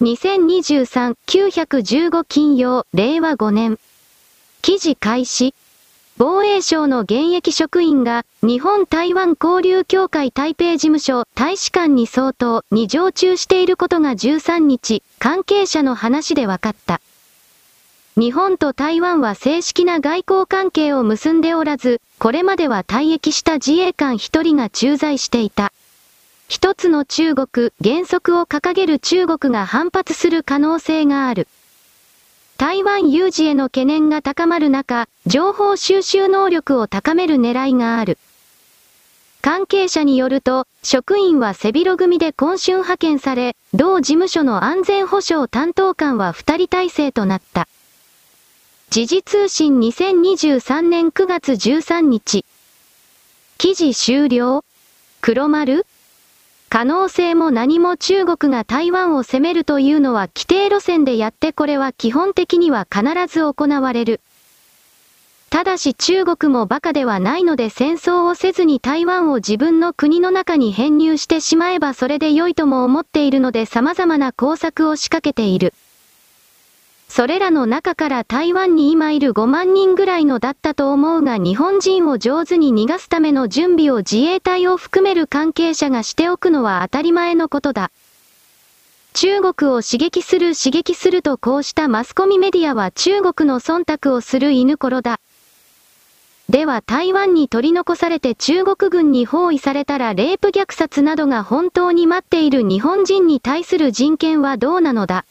2023-915金曜、令和5年。記事開始。防衛省の現役職員が、日本台湾交流協会台北事務所大使館に相当に常駐していることが13日、関係者の話で分かった。日本と台湾は正式な外交関係を結んでおらず、これまでは退役した自衛官一人が駐在していた。一つの中国、原則を掲げる中国が反発する可能性がある。台湾有事への懸念が高まる中、情報収集能力を高める狙いがある。関係者によると、職員は背広組で今春派遣され、同事務所の安全保障担当官は2人体制となった。時事通信2023年9月13日。記事終了黒丸可能性も何も中国が台湾を攻めるというのは規定路線でやってこれは基本的には必ず行われる。ただし中国も馬鹿ではないので戦争をせずに台湾を自分の国の中に編入してしまえばそれで良いとも思っているので様々な工作を仕掛けている。それらの中から台湾に今いる5万人ぐらいのだったと思うが日本人を上手に逃がすための準備を自衛隊を含める関係者がしておくのは当たり前のことだ。中国を刺激する刺激するとこうしたマスコミメディアは中国の忖度をする犬頃だ。では台湾に取り残されて中国軍に包囲されたらレイプ虐殺などが本当に待っている日本人に対する人権はどうなのだ。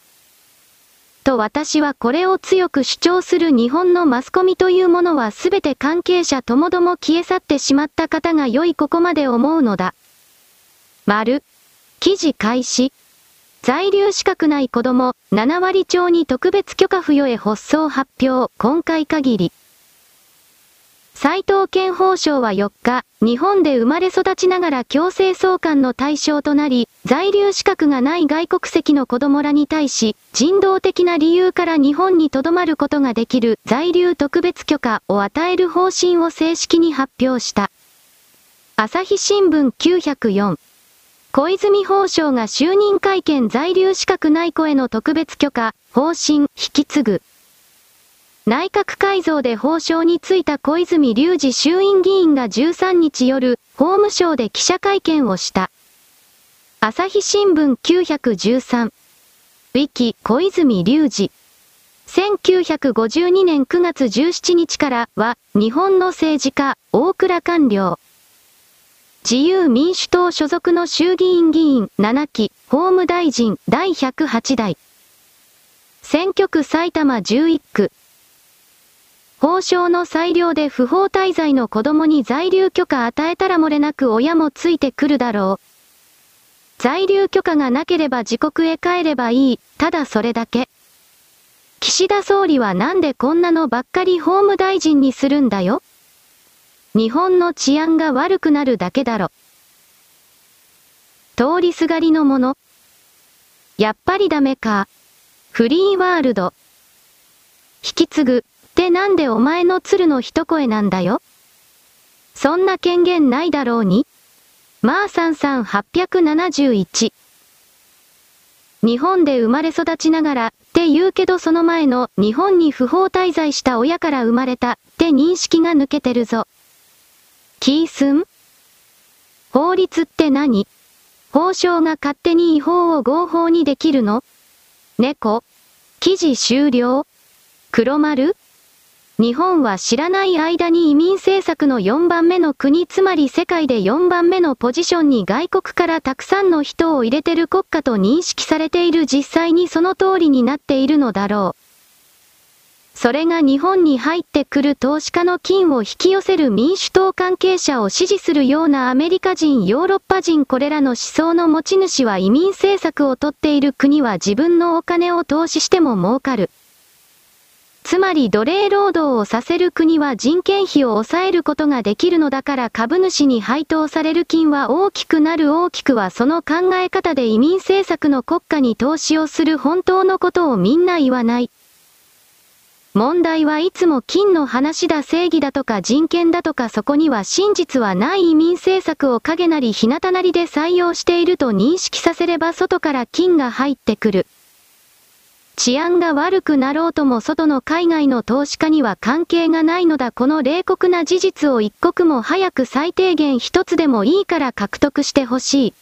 と私はこれを強く主張する日本のマスコミというものは全て関係者ともども消え去ってしまった方が良いここまで思うのだ。丸。記事開始。在留資格ない子供、7割超に特別許可付与へ発送発表、今回限り。斉藤健法相は4日、日本で生まれ育ちながら強制送還の対象となり、在留資格がない外国籍の子供らに対し、人道的な理由から日本に留まることができる在留特別許可を与える方針を正式に発表した。朝日新聞904小泉法相が就任会見在留資格ない子への特別許可、方針、引き継ぐ。内閣改造で法相に就いた小泉隆二衆院議員が13日夜、法務省で記者会見をした。朝日新聞913。ウィキ、小泉隆二。1952年9月17日からは、日本の政治家、大倉官僚。自由民主党所属の衆議院議員7期、法務大臣第108代。選挙区埼玉11区、法省の裁量で不法滞在の子供に在留許可与えたら漏れなく親もついてくるだろう。在留許可がなければ自国へ帰ればいい、ただそれだけ。岸田総理はなんでこんなのばっかり法務大臣にするんだよ。日本の治安が悪くなるだけだろ。通りすがりのもの。やっぱりダメか。フリーワールド。引き継ぐ。ってなんでお前の鶴の一声なんだよ？そんな権限ないだろうに。まあさんさん871。日本で生まれ育ちながらって言うけどその前の日本に不法滞在した親から生まれたって認識が抜けてるぞ。キースン法律って何？法省が勝手に違法を合法にできるの？猫？記事終了？黒丸？日本は知らない間に移民政策の4番目の国つまり世界で4番目のポジションに外国からたくさんの人を入れてる国家と認識されている実際にその通りになっているのだろう。それが日本に入ってくる投資家の金を引き寄せる民主党関係者を支持するようなアメリカ人、ヨーロッパ人これらの思想の持ち主は移民政策をとっている国は自分のお金を投資しても儲かる。つまり奴隷労働をさせる国は人件費を抑えることができるのだから株主に配当される金は大きくなる大きくはその考え方で移民政策の国家に投資をする本当のことをみんな言わない。問題はいつも金の話だ正義だとか人権だとかそこには真実はない移民政策を影なり日向なりで採用していると認識させれば外から金が入ってくる。治安が悪くなろうとも外の海外の投資家には関係がないのだこの冷酷な事実を一刻も早く最低限一つでもいいから獲得してほしい。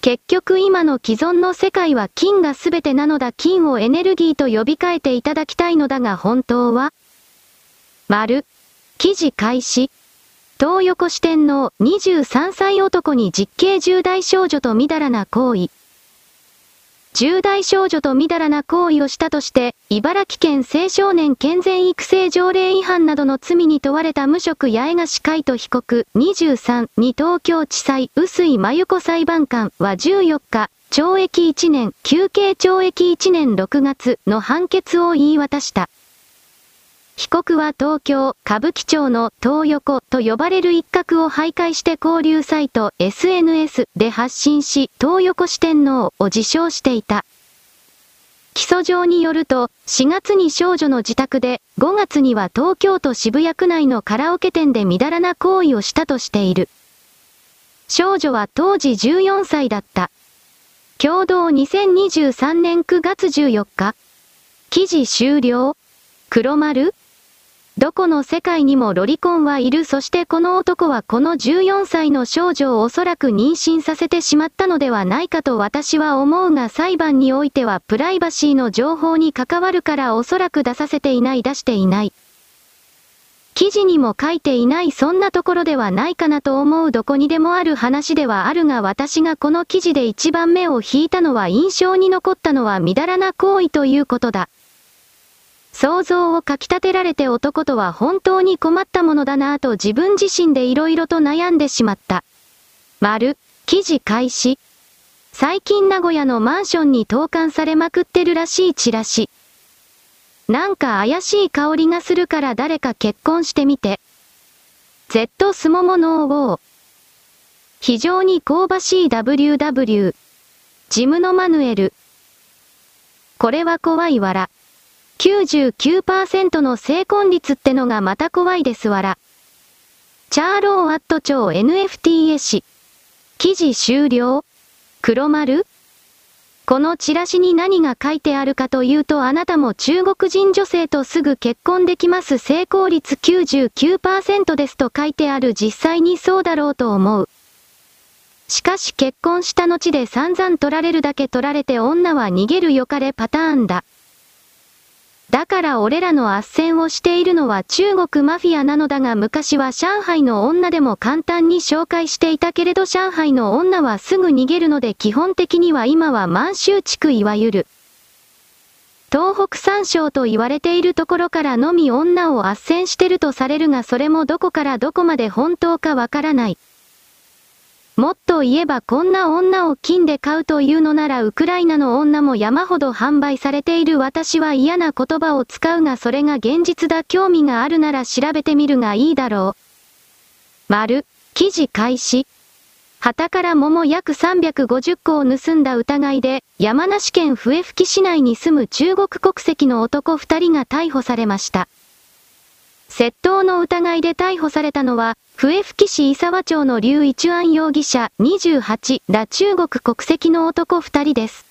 結局今の既存の世界は金が全てなのだ金をエネルギーと呼び替えていただきたいのだが本当は？丸。記事開始。東横四天王23歳男に実刑重大少女とみだらな行為。重大少女とみだらな行為をしたとして、茨城県青少年健全育成条例違反などの罪に問われた無職八重樫海人被告23に東京地裁臼井真由子裁判官は14日、懲役1年、休憩懲役1年6月の判決を言い渡した。被告は東京、歌舞伎町の東横と呼ばれる一角を徘徊して交流サイト SNS で発信し、東横四天王を自称していた。起訴状によると、4月に少女の自宅で、5月には東京都渋谷区内のカラオケ店でみだらな行為をしたとしている。少女は当時14歳だった。共同2023年9月14日。記事終了黒丸？どこの世界にもロリコンはいる。そしてこの男はこの14歳の少女をおそらく妊娠させてしまったのではないかと私は思うが裁判においてはプライバシーの情報に関わるからおそらく出させていない。出していない。記事にも書いていない。そんなところではないかなと思う。どこにでもある話ではあるが私がこの記事で一番目を引いたのは印象に残ったのはみだらな行為ということだ。想像をかき立てられて男とは本当に困ったものだなぁと自分自身で色々と悩んでしまった。丸、記事開始。最近名古屋のマンションに投函されまくってるらしいチラシ。なんか怪しい香りがするから誰か結婚してみて。Z スモモノー非常に香ばしい WW。ジムのマヌエル。これは怖いわら。99%の成婚率ってのがまた怖いですわら。チャーローアット超 NFT 絵師。記事終了？黒丸？このチラシに何が書いてあるかというとあなたも中国人女性とすぐ結婚できます成功率99%ですと書いてある実際にそうだろうと思う。しかし結婚した後で散々取られるだけ取られて女は逃げるよかれパターンだ。だから俺らの斡旋をしているのは中国マフィアなのだが昔は上海の女でも簡単に紹介していたけれど上海の女はすぐ逃げるので基本的には今は満州地区いわゆる。東北三省と言われているところからのみ女を斡旋してるとされるがそれもどこからどこまで本当かわからない。もっと言えばこんな女を金で買うというのならウクライナの女も山ほど販売されている私は嫌な言葉を使うがそれが現実だ興味があるなら調べてみるがいいだろう。丸、記事開始。旗から桃約350個を盗んだ疑いで、山梨県笛吹市内に住む中国国籍の男2人が逮捕されました。窃盗の疑いで逮捕されたのは、笛吹市伊沢町の劉一安容疑者28ら中国国籍の男2人です。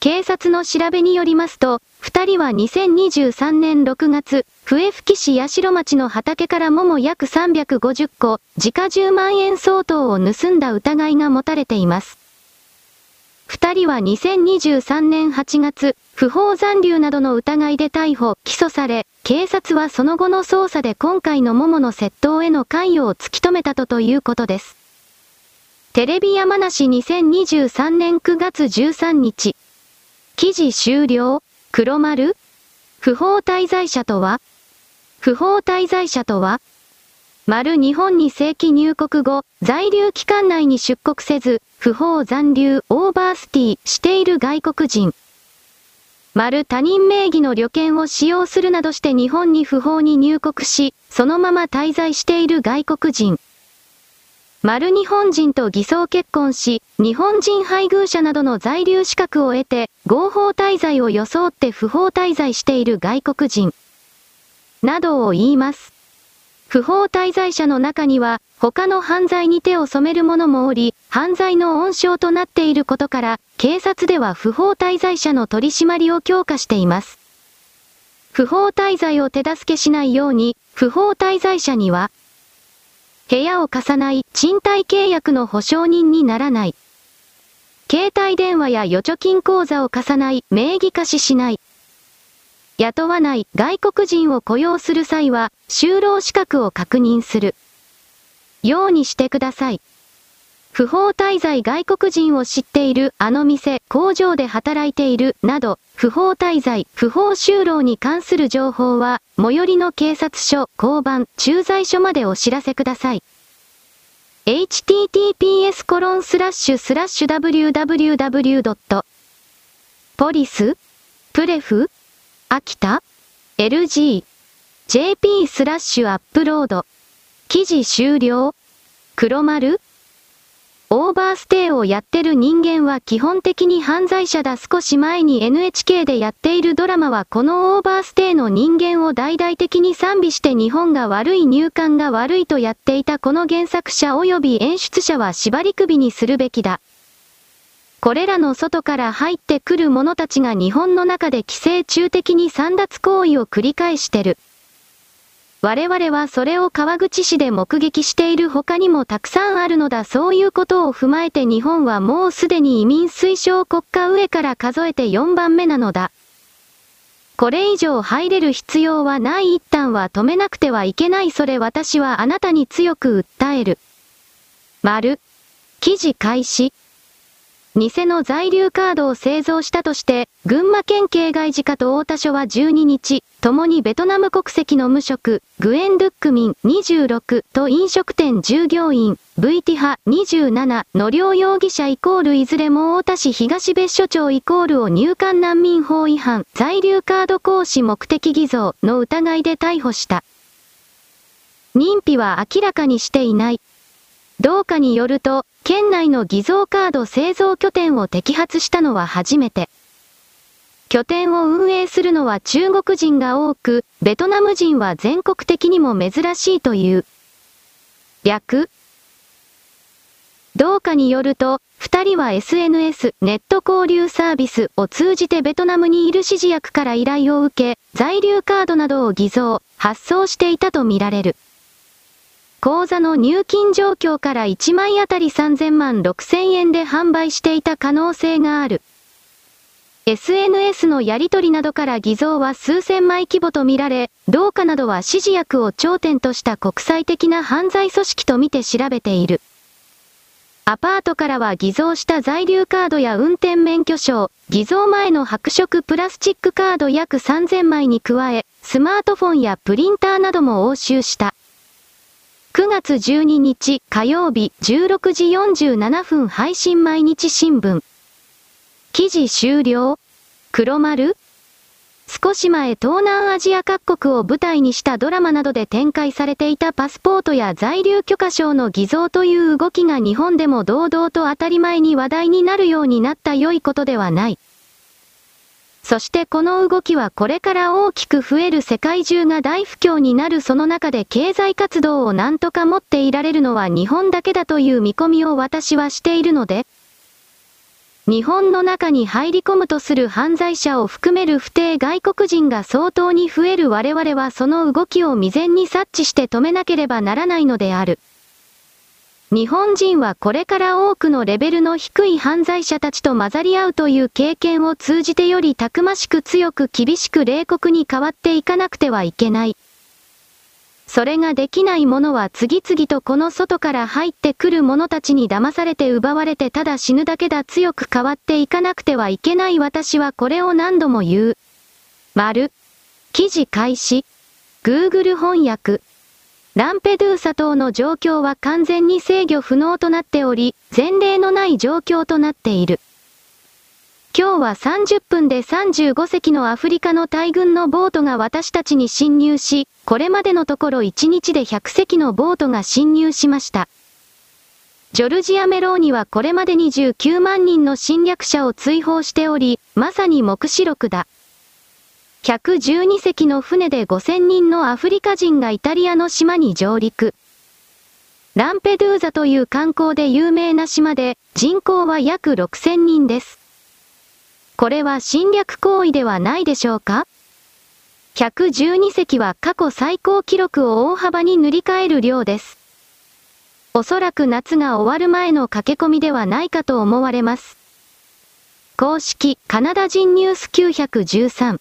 警察の調べによりますと、2人は2023年6月、笛吹市八代町の畑から桃約350個、時価10万円相当を盗んだ疑いが持たれています。二人は2023年8月、不法残留などの疑いで逮捕、起訴され、警察はその後の捜査で今回の桃の窃盗への関与を突き止めたとということです。テレビ山梨2023年9月13日。記事終了黒丸不法滞在者とは？不法滞在者とは？丸日本に正規入国後、在留期間内に出国せず、不法残留、オーバースティーしている外国人。丸他人名義の旅券を使用するなどして日本に不法に入国し、そのまま滞在している外国人。丸日本人と偽装結婚し、日本人配偶者などの在留資格を得て、合法滞在を装って不法滞在している外国人。などを言います。不法滞在者の中には、他の犯罪に手を染める者もおり、犯罪の温床となっていることから、警察では不法滞在者の取り締まりを強化しています。不法滞在を手助けしないように、不法滞在者には、部屋を貸さない、賃貸契約の保証人にならない。携帯電話や預貯金口座を貸さない、名義貸ししない。雇わない外国人を雇用する際は、就労資格を確認する。ようにしてください。不法滞在外国人を知っている、あの店、工場で働いている、など、不法滞在、不法就労に関する情報は、最寄りの警察署、交番、駐在所までお知らせください。https コロンスラッシュスラッシュ www. police pref 秋田 LG JP スラッシュ upload。記事終了？黒丸？オーバーステイをやってる人間は基本的に犯罪者だ。少し前に NHK でやっているドラマはこのオーバーステイの人間を大々的に賛美して日本が悪い入管が悪いとやっていたこの原作者及び演出者は縛り首にするべきだ。これらの外から入ってくる者たちが日本の中で規制中的に散奪行為を繰り返してる。我々はそれを川口市で目撃している他にもたくさんあるのだそういうことを踏まえて日本はもうすでに移民推奨国家上から数えて4番目なのだ。これ以上入れる必要はない一旦は止めなくてはいけないそれ私はあなたに強く訴える。丸。記事開始。偽の在留カードを製造したとして、群馬県警外事課と太田署は12日、共にベトナム国籍の無職、グエン・ドゥックミン26と飲食店従業員、VT 派27の両容疑者イコールいずれも太田市東別所町イコールを入管難民法違反、在留カード行使目的偽造の疑いで逮捕した。認否は明らかにしていない。同課によると、県内の偽造カード製造拠点を摘発したのは初めて。拠点を運営するのは中国人が多く、ベトナム人は全国的にも珍しいという。略同課によると、二人は SNS、ネット交流サービスを通じてベトナムにいる指示役から依頼を受け、在留カードなどを偽造、発送していたとみられる。口座の入金状況から1枚あたり3000万6000円で販売していた可能性がある。SNS のやり取りなどから偽造は数千枚規模とみられ、同化などは指示役を頂点とした国際的な犯罪組織とみて調べている。アパートからは偽造した在留カードや運転免許証、偽造前の白色プラスチックカード約3000枚に加え、スマートフォンやプリンターなども押収した。9月12日火曜日16時47分配信毎日新聞。記事終了黒丸少し前東南アジア各国を舞台にしたドラマなどで展開されていたパスポートや在留許可証の偽造という動きが日本でも堂々と当たり前に話題になるようになった良いことではない。そしてこの動きはこれから大きく増える世界中が大不況になるその中で経済活動をなんとか持っていられるのは日本だけだという見込みを私はしているので、日本の中に入り込むとする犯罪者を含める不定外国人が相当に増える我々はその動きを未然に察知して止めなければならないのである。日本人はこれから多くのレベルの低い犯罪者たちと混ざり合うという経験を通じてよりたくましく強く厳しく冷酷に変わっていかなくてはいけない。それができない者は次々とこの外から入ってくる者たちに騙されて奪われてただ死ぬだけだ強く変わっていかなくてはいけない私はこれを何度も言う。丸。記事開始。Google 翻訳。ランペドゥーサ島の状況は完全に制御不能となっており、前例のない状況となっている。今日は30分で35隻のアフリカの大軍のボートが私たちに侵入し、これまでのところ1日で100隻のボートが侵入しました。ジョルジア・メローニはこれまで29万人の侵略者を追放しており、まさに目視録だ。112隻の船で5000人のアフリカ人がイタリアの島に上陸。ランペドゥーザという観光で有名な島で人口は約6000人です。これは侵略行為ではないでしょうか？112隻は過去最高記録を大幅に塗り替える量です。おそらく夏が終わる前の駆け込みではないかと思われます。公式カナダ人ニュース913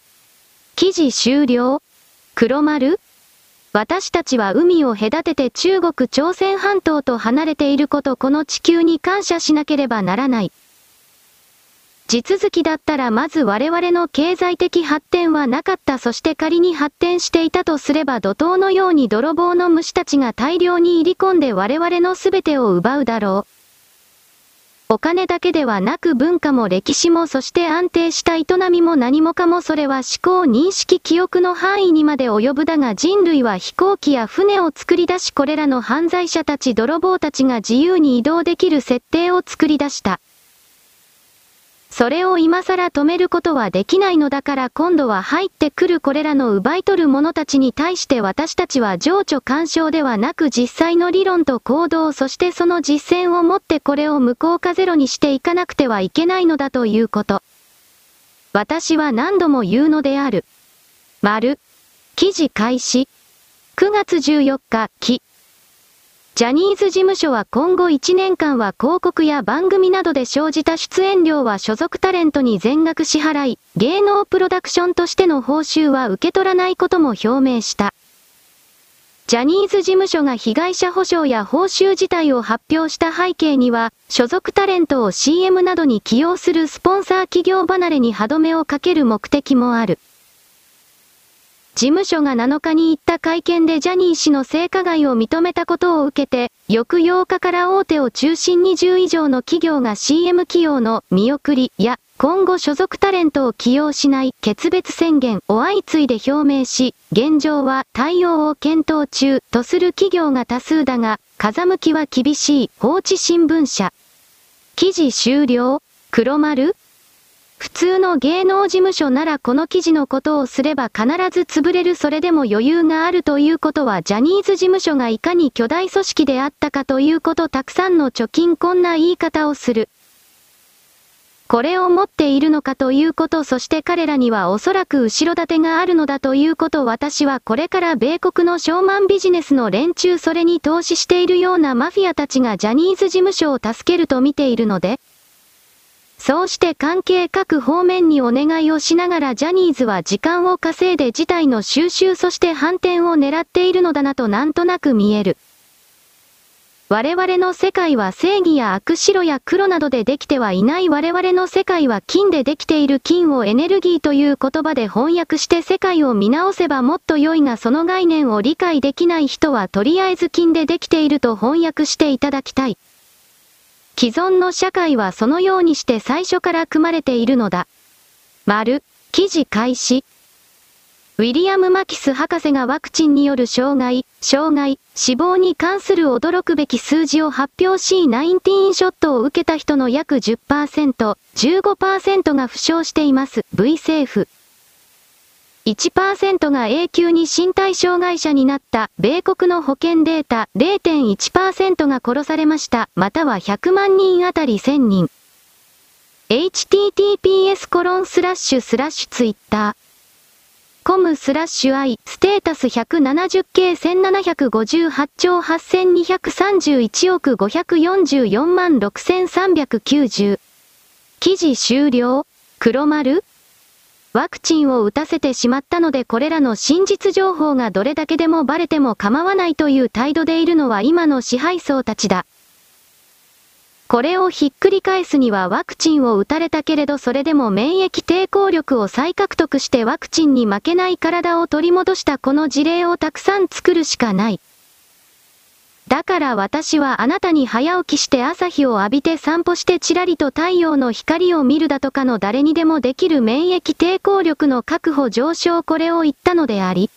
記事終了？黒丸？私たちは海を隔てて中国朝鮮半島と離れていることこの地球に感謝しなければならない。地続きだったらまず我々の経済的発展はなかったそして仮に発展していたとすれば怒涛のように泥棒の虫たちが大量に入り込んで我々の全てを奪うだろう。お金だけではなく文化も歴史もそして安定した営みも何もかもそれは思考認識記憶の範囲にまで及ぶだが人類は飛行機や船を作り出しこれらの犯罪者たち泥棒たちが自由に移動できる設定を作り出した。それを今更止めることはできないのだから今度は入ってくるこれらの奪い取る者たちに対して私たちは情緒干渉ではなく実際の理論と行動そしてその実践をもってこれを無効化ゼロにしていかなくてはいけないのだということ。私は何度も言うのである。丸。記事開始。9月14日、記。ジャニーズ事務所は今後1年間は広告や番組などで生じた出演料は所属タレントに全額支払い、芸能プロダクションとしての報酬は受け取らないことも表明した。ジャニーズ事務所が被害者保障や報酬自体を発表した背景には、所属タレントを CM などに起用するスポンサー企業離れに歯止めをかける目的もある。事務所が7日に行った会見でジャニー氏の性加害を認めたことを受けて、翌8日から大手を中心に10以上の企業が CM 起用の見送りや、今後所属タレントを起用しない決別宣言を相次いで表明し、現状は対応を検討中とする企業が多数だが、風向きは厳しい。放置新聞社。記事終了。黒丸。普通の芸能事務所ならこの記事のことをすれば必ず潰れるそれでも余裕があるということはジャニーズ事務所がいかに巨大組織であったかということたくさんの貯金こんな言い方をする。これを持っているのかということそして彼らにはおそらく後ろ盾があるのだということ私はこれから米国のショーマンビジネスの連中それに投資しているようなマフィアたちがジャニーズ事務所を助けると見ているので、そうして関係各方面にお願いをしながらジャニーズは時間を稼いで事態の収集そして反転を狙っているのだなとなんとなく見える。我々の世界は正義や悪白や黒などでできてはいない我々の世界は金でできている金をエネルギーという言葉で翻訳して世界を見直せばもっと良いがその概念を理解できない人はとりあえず金でできていると翻訳していただきたい。既存の社会はそのようにして最初から組まれているのだ。丸、記事開始。ウィリアム・マキス博士がワクチンによる障害、障害、死亡に関する驚くべき数字を発表し19ショットを受けた人の約10%、15%が負傷しています。V 政府。1%が永久に身体障害者になった米国の保険データ0.1%が殺されました、または100万人あたり1000人。https コロンスラッシュスラッシュツイッター。コムスラッシュ i ステータス 170K1758 兆8231億544万6390。記事終了黒丸ワクチンを打たせてしまったのでこれらの真実情報がどれだけでもバレても構わないという態度でいるのは今の支配層たちだ。これをひっくり返すにはワクチンを打たれたけれどそれでも免疫抵抗力を再獲得してワクチンに負けない体を取り戻したこの事例をたくさん作るしかない。だから私はあなたに早起きして朝日を浴びて散歩してちらりと太陽の光を見るだとかの誰にでもできる免疫抵抗力の確保上昇これを言ったのであり。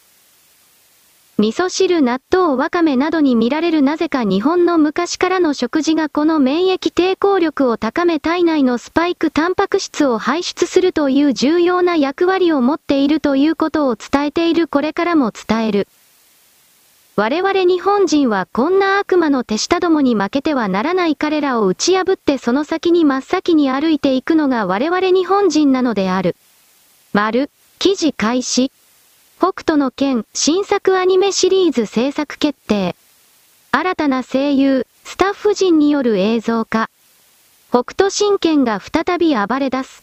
味噌汁、納豆、わかめなどに見られるなぜか日本の昔からの食事がこの免疫抵抗力を高め体内のスパイクタンパク質を排出するという重要な役割を持っているということを伝えているこれからも伝える。我々日本人はこんな悪魔の手下どもに負けてはならない彼らを打ち破ってその先に真っ先に歩いていくのが我々日本人なのである。丸、記事開始。北斗の剣新作アニメシリーズ制作決定。新たな声優、スタッフ陣による映像化。北斗神拳が再び暴れ出す。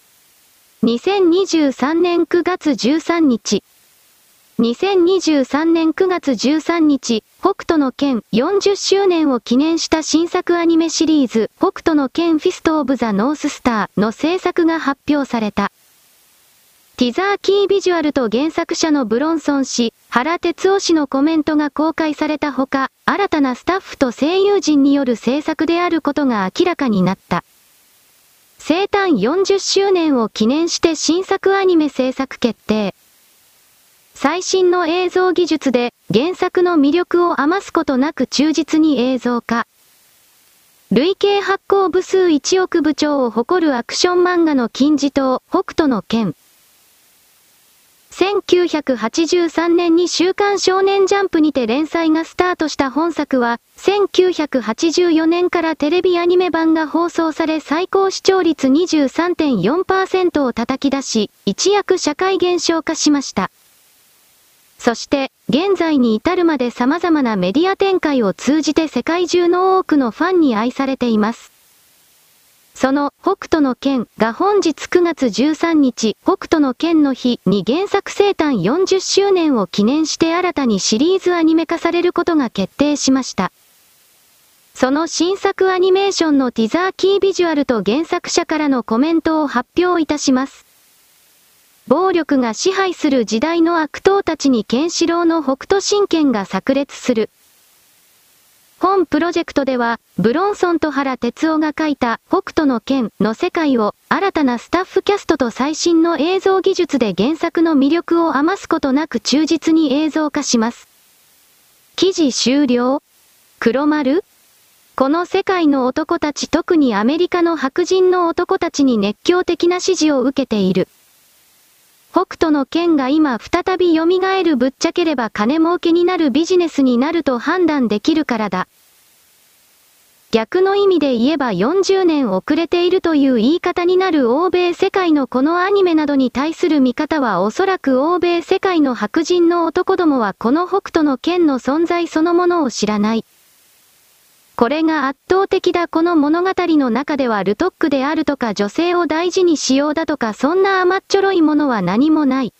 2023年9月13日。2023年9月13日、北斗の剣40周年を記念した新作アニメシリーズ、北斗の剣 Fist of the North Star の制作が発表された。ティザーキービジュアルと原作者のブロンソン氏、原哲夫氏のコメントが公開されたほか、新たなスタッフと声優陣による制作であることが明らかになった。生誕40周年を記念して新作アニメ制作決定。最新の映像技術で原作の魅力を余すことなく忠実に映像化。累計発行部数1億部長を誇るアクション漫画の金字塔、北斗の剣。1983年に週刊少年ジャンプにて連載がスタートした本作は、1984年からテレビアニメ版が放送され最高視聴率23.4%を叩き出し、一躍社会現象化しました。そして、現在に至るまで様々なメディア展開を通じて世界中の多くのファンに愛されています。その北斗の剣が本日9月13日北斗の剣の日に原作生誕40周年を記念して新たにシリーズアニメ化されることが決定しました。その新作アニメーションのティザーキービジュアルと原作者からのコメントを発表いたします。暴力が支配する時代の悪党たちにケンシロウの北斗神拳が炸裂する。本プロジェクトでは、ブロンソンと原哲夫が書いた北斗の剣の世界を新たなスタッフキャストと最新の映像技術で原作の魅力を余すことなく忠実に映像化します。記事終了黒丸？この世界の男たち特にアメリカの白人の男たちに熱狂的な支持を受けている。北斗の剣が今再び蘇るぶっちゃければ金儲けになるビジネスになると判断できるからだ。逆の意味で言えば40年遅れているという言い方になる欧米世界のこのアニメなどに対する見方はおそらく欧米世界の白人の男どもはこの北斗の剣の存在そのものを知らない。これが圧倒的だこの物語の中ではルトックであるとか女性を大事にしようだとかそんな甘っちょろいものは何もない。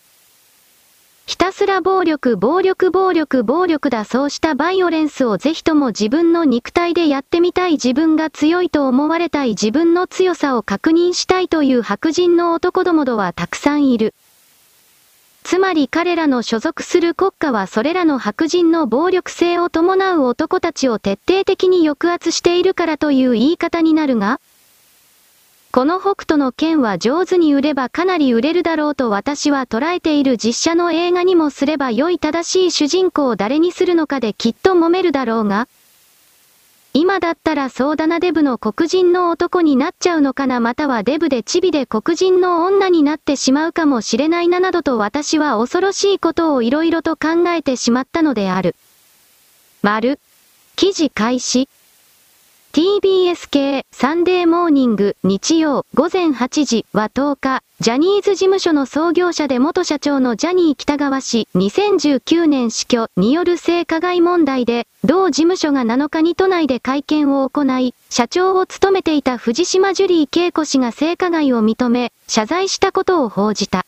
ひたすら暴力暴力暴力暴力だそうしたバイオレンスをぜひとも自分の肉体でやってみたい自分が強いと思われたい自分の強さを確認したいという白人の男どもどはたくさんいる。つまり彼らの所属する国家はそれらの白人の暴力性を伴う男たちを徹底的に抑圧しているからという言い方になるが、この北斗の剣は上手に売ればかなり売れるだろうと私は捉えている実写の映画にもすれば良い正しい主人公を誰にするのかできっと揉めるだろうが、今だったらそうだなデブの黒人の男になっちゃうのかなまたはデブでチビで黒人の女になってしまうかもしれないななどと私は恐ろしいことを色々と考えてしまったのである。丸。記事開始。TBS 系サンデーモーニング日曜午前8時は10日、ジャニーズ事務所の創業者で元社長のジャニー北川氏2019年死去による性加害問題で、同事務所が7日に都内で会見を行い、社長を務めていた藤島ジュリー恵子氏が性加害を認め、謝罪したことを報じた。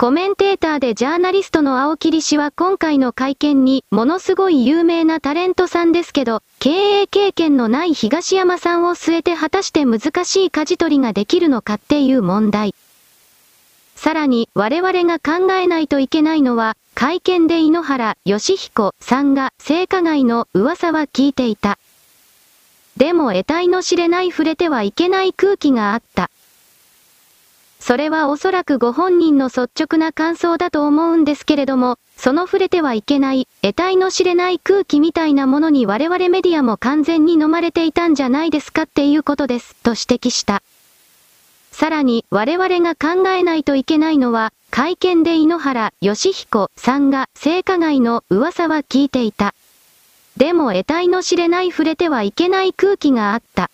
コメンテーターでジャーナリストの青桐氏は今回の会見に、ものすごい有名なタレントさんですけど、経営経験のない東山さんを据えて果たして難しい舵取りができるのかっていう問題。さらに、我々が考えないといけないのは、会見で井ノ原義彦さんが性加害の噂は聞いていた。でも得体の知れない触れてはいけない空気があった。それはおそらくご本人の率直な感想だと思うんですけれども、その触れてはいけない、得体の知れない空気みたいなものに我々メディアも完全に飲まれていたんじゃないですかっていうことです、と指摘した。さらに、我々が考えないといけないのは、会見で井ノ原義彦さんが性加害の噂は聞いていた。でも得体の知れない触れてはいけない空気があった。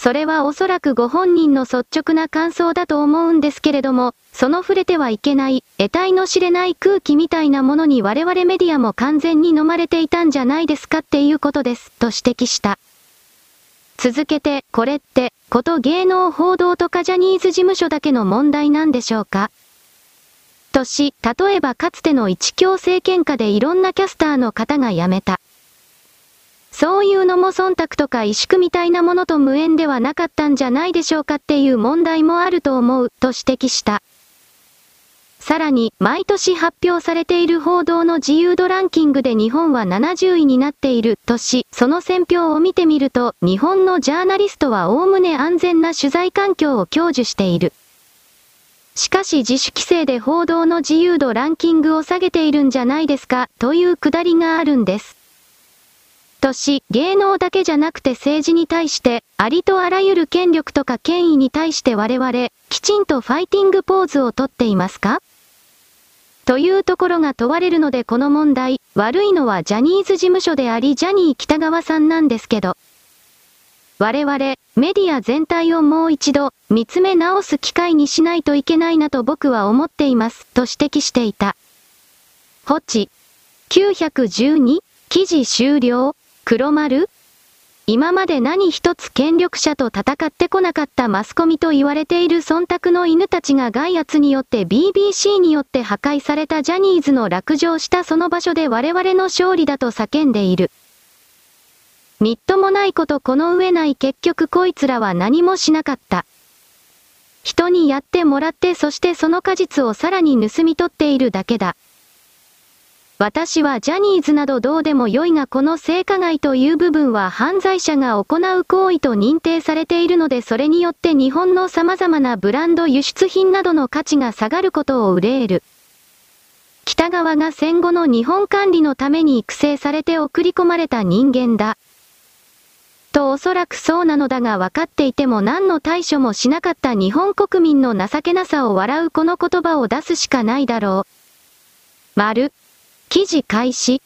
それはおそらくご本人の率直な感想だと思うんですけれども、その触れてはいけない、得体の知れない空気みたいなものに我々メディアも完全に飲まれていたんじゃないですかっていうことです、と指摘した。続けて、これって、こと芸能報道とかジャニーズ事務所だけの問題なんでしょうか？とし、例えばかつての一強政権下でいろんなキャスターの方が辞めた。そういうのも忖度とか萎縮みたいなものと無縁ではなかったんじゃないでしょうかっていう問題もあると思う、と指摘した。さらに、毎年発表されている報道の自由度ランキングで日本は70位になっているとし、その選評を見てみると、日本のジャーナリストは概ね安全な取材環境を享受している。しかし自主規制で報道の自由度ランキングを下げているんじゃないですか、というくだりがあるんです。とし、芸能だけじゃなくて政治に対して、ありとあらゆる権力とか権威に対して我々、きちんとファイティングポーズをとっていますか？というところが問われるのでこの問題、悪いのはジャニーズ事務所でありジャニー北川さんなんですけど。我々、メディア全体をもう一度、見つめ直す機会にしないといけないなと僕は思っています、と指摘していた。ホチ。912記事終了黒丸？今まで何一つ権力者と戦ってこなかったマスコミと言われている忖度の犬たちが外圧によって BBC によって破壊されたジャニーズの落城したその場所で我々の勝利だと叫んでいる。みっともないことこの上ない結局こいつらは何もしなかった。人にやってもらってそしてその果実をさらに盗み取っているだけだ。私はジャニーズなどどうでもよいがこの性加害という部分は犯罪者が行う行為と認定されているのでそれによって日本の様々なブランド輸出品などの価値が下がることを憂える。北側が戦後の日本管理のために育成されて送り込まれた人間だ。とおそらくそうなのだが分かっていても何の対処もしなかった日本国民の情けなさを笑うこの言葉を出すしかないだろう。丸。記事開始。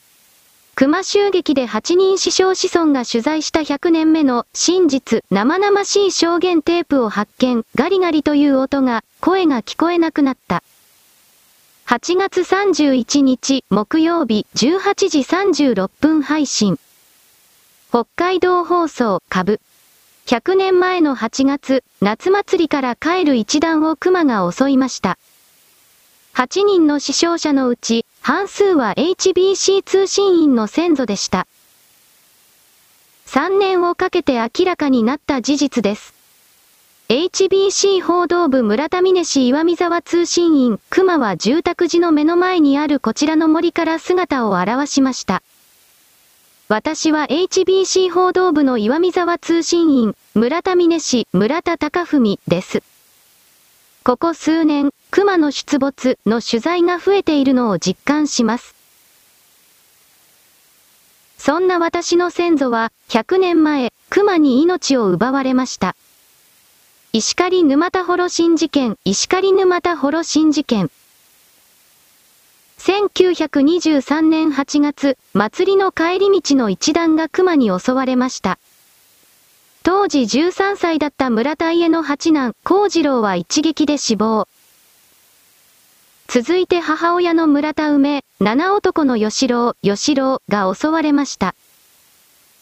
熊襲撃で8人死傷子孫が取材した100年目の真実生々しい証言テープを発見、ガリガリという音が、声が聞こえなくなった。8月31日木曜日18時36分配信。北海道放送株。100年前の8月、夏祭りから帰る一団を熊が襲いました。8人の死傷者のうち、半数は HBC 通信員の先祖でした。3年をかけて明らかになった事実です。HBC 報道部村田峰市岩見沢通信員、熊は住宅時の目の前にあるこちらの森から姿を現しました。私は HBC 報道部の岩見沢通信員、村田峰市村田隆文です。ここ数年、熊の出没の取材が増えているのを実感します。そんな私の先祖は、100年前、熊に命を奪われました。石狩沼田幌新事件、石狩沼田幌新事件。1923年8月、祭りの帰り道の一団が熊に襲われました。当時13歳だった村田家の八男、幸次郎は一撃で死亡。続いて母親の村田梅、七男の吉郎、吉郎が襲われました。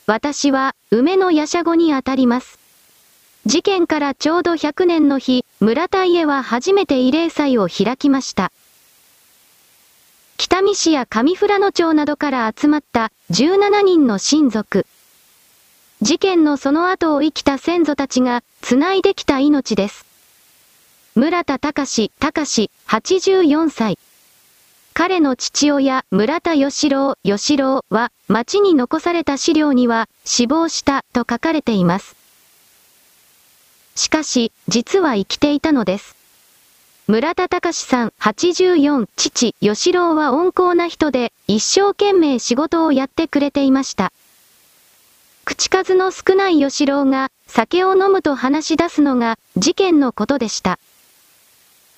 私は、梅のヤシャゴに当たります。事件からちょうど100年の日、村田家は初めて慰霊祭を開きました。北見市や上富良野町などから集まった17人の親族。事件のその後を生きた先祖たちが、繋いできた命です。村田隆、隆、84歳。彼の父親、村田義郎、義郎は、町に残された資料には、死亡したと書かれています。しかし、実は生きていたのです。村田隆さん84、父、吉郎は温厚な人で、一生懸命仕事をやってくれていました。口数の少ない吉郎が、酒を飲むと話し出すのが、事件のことでした。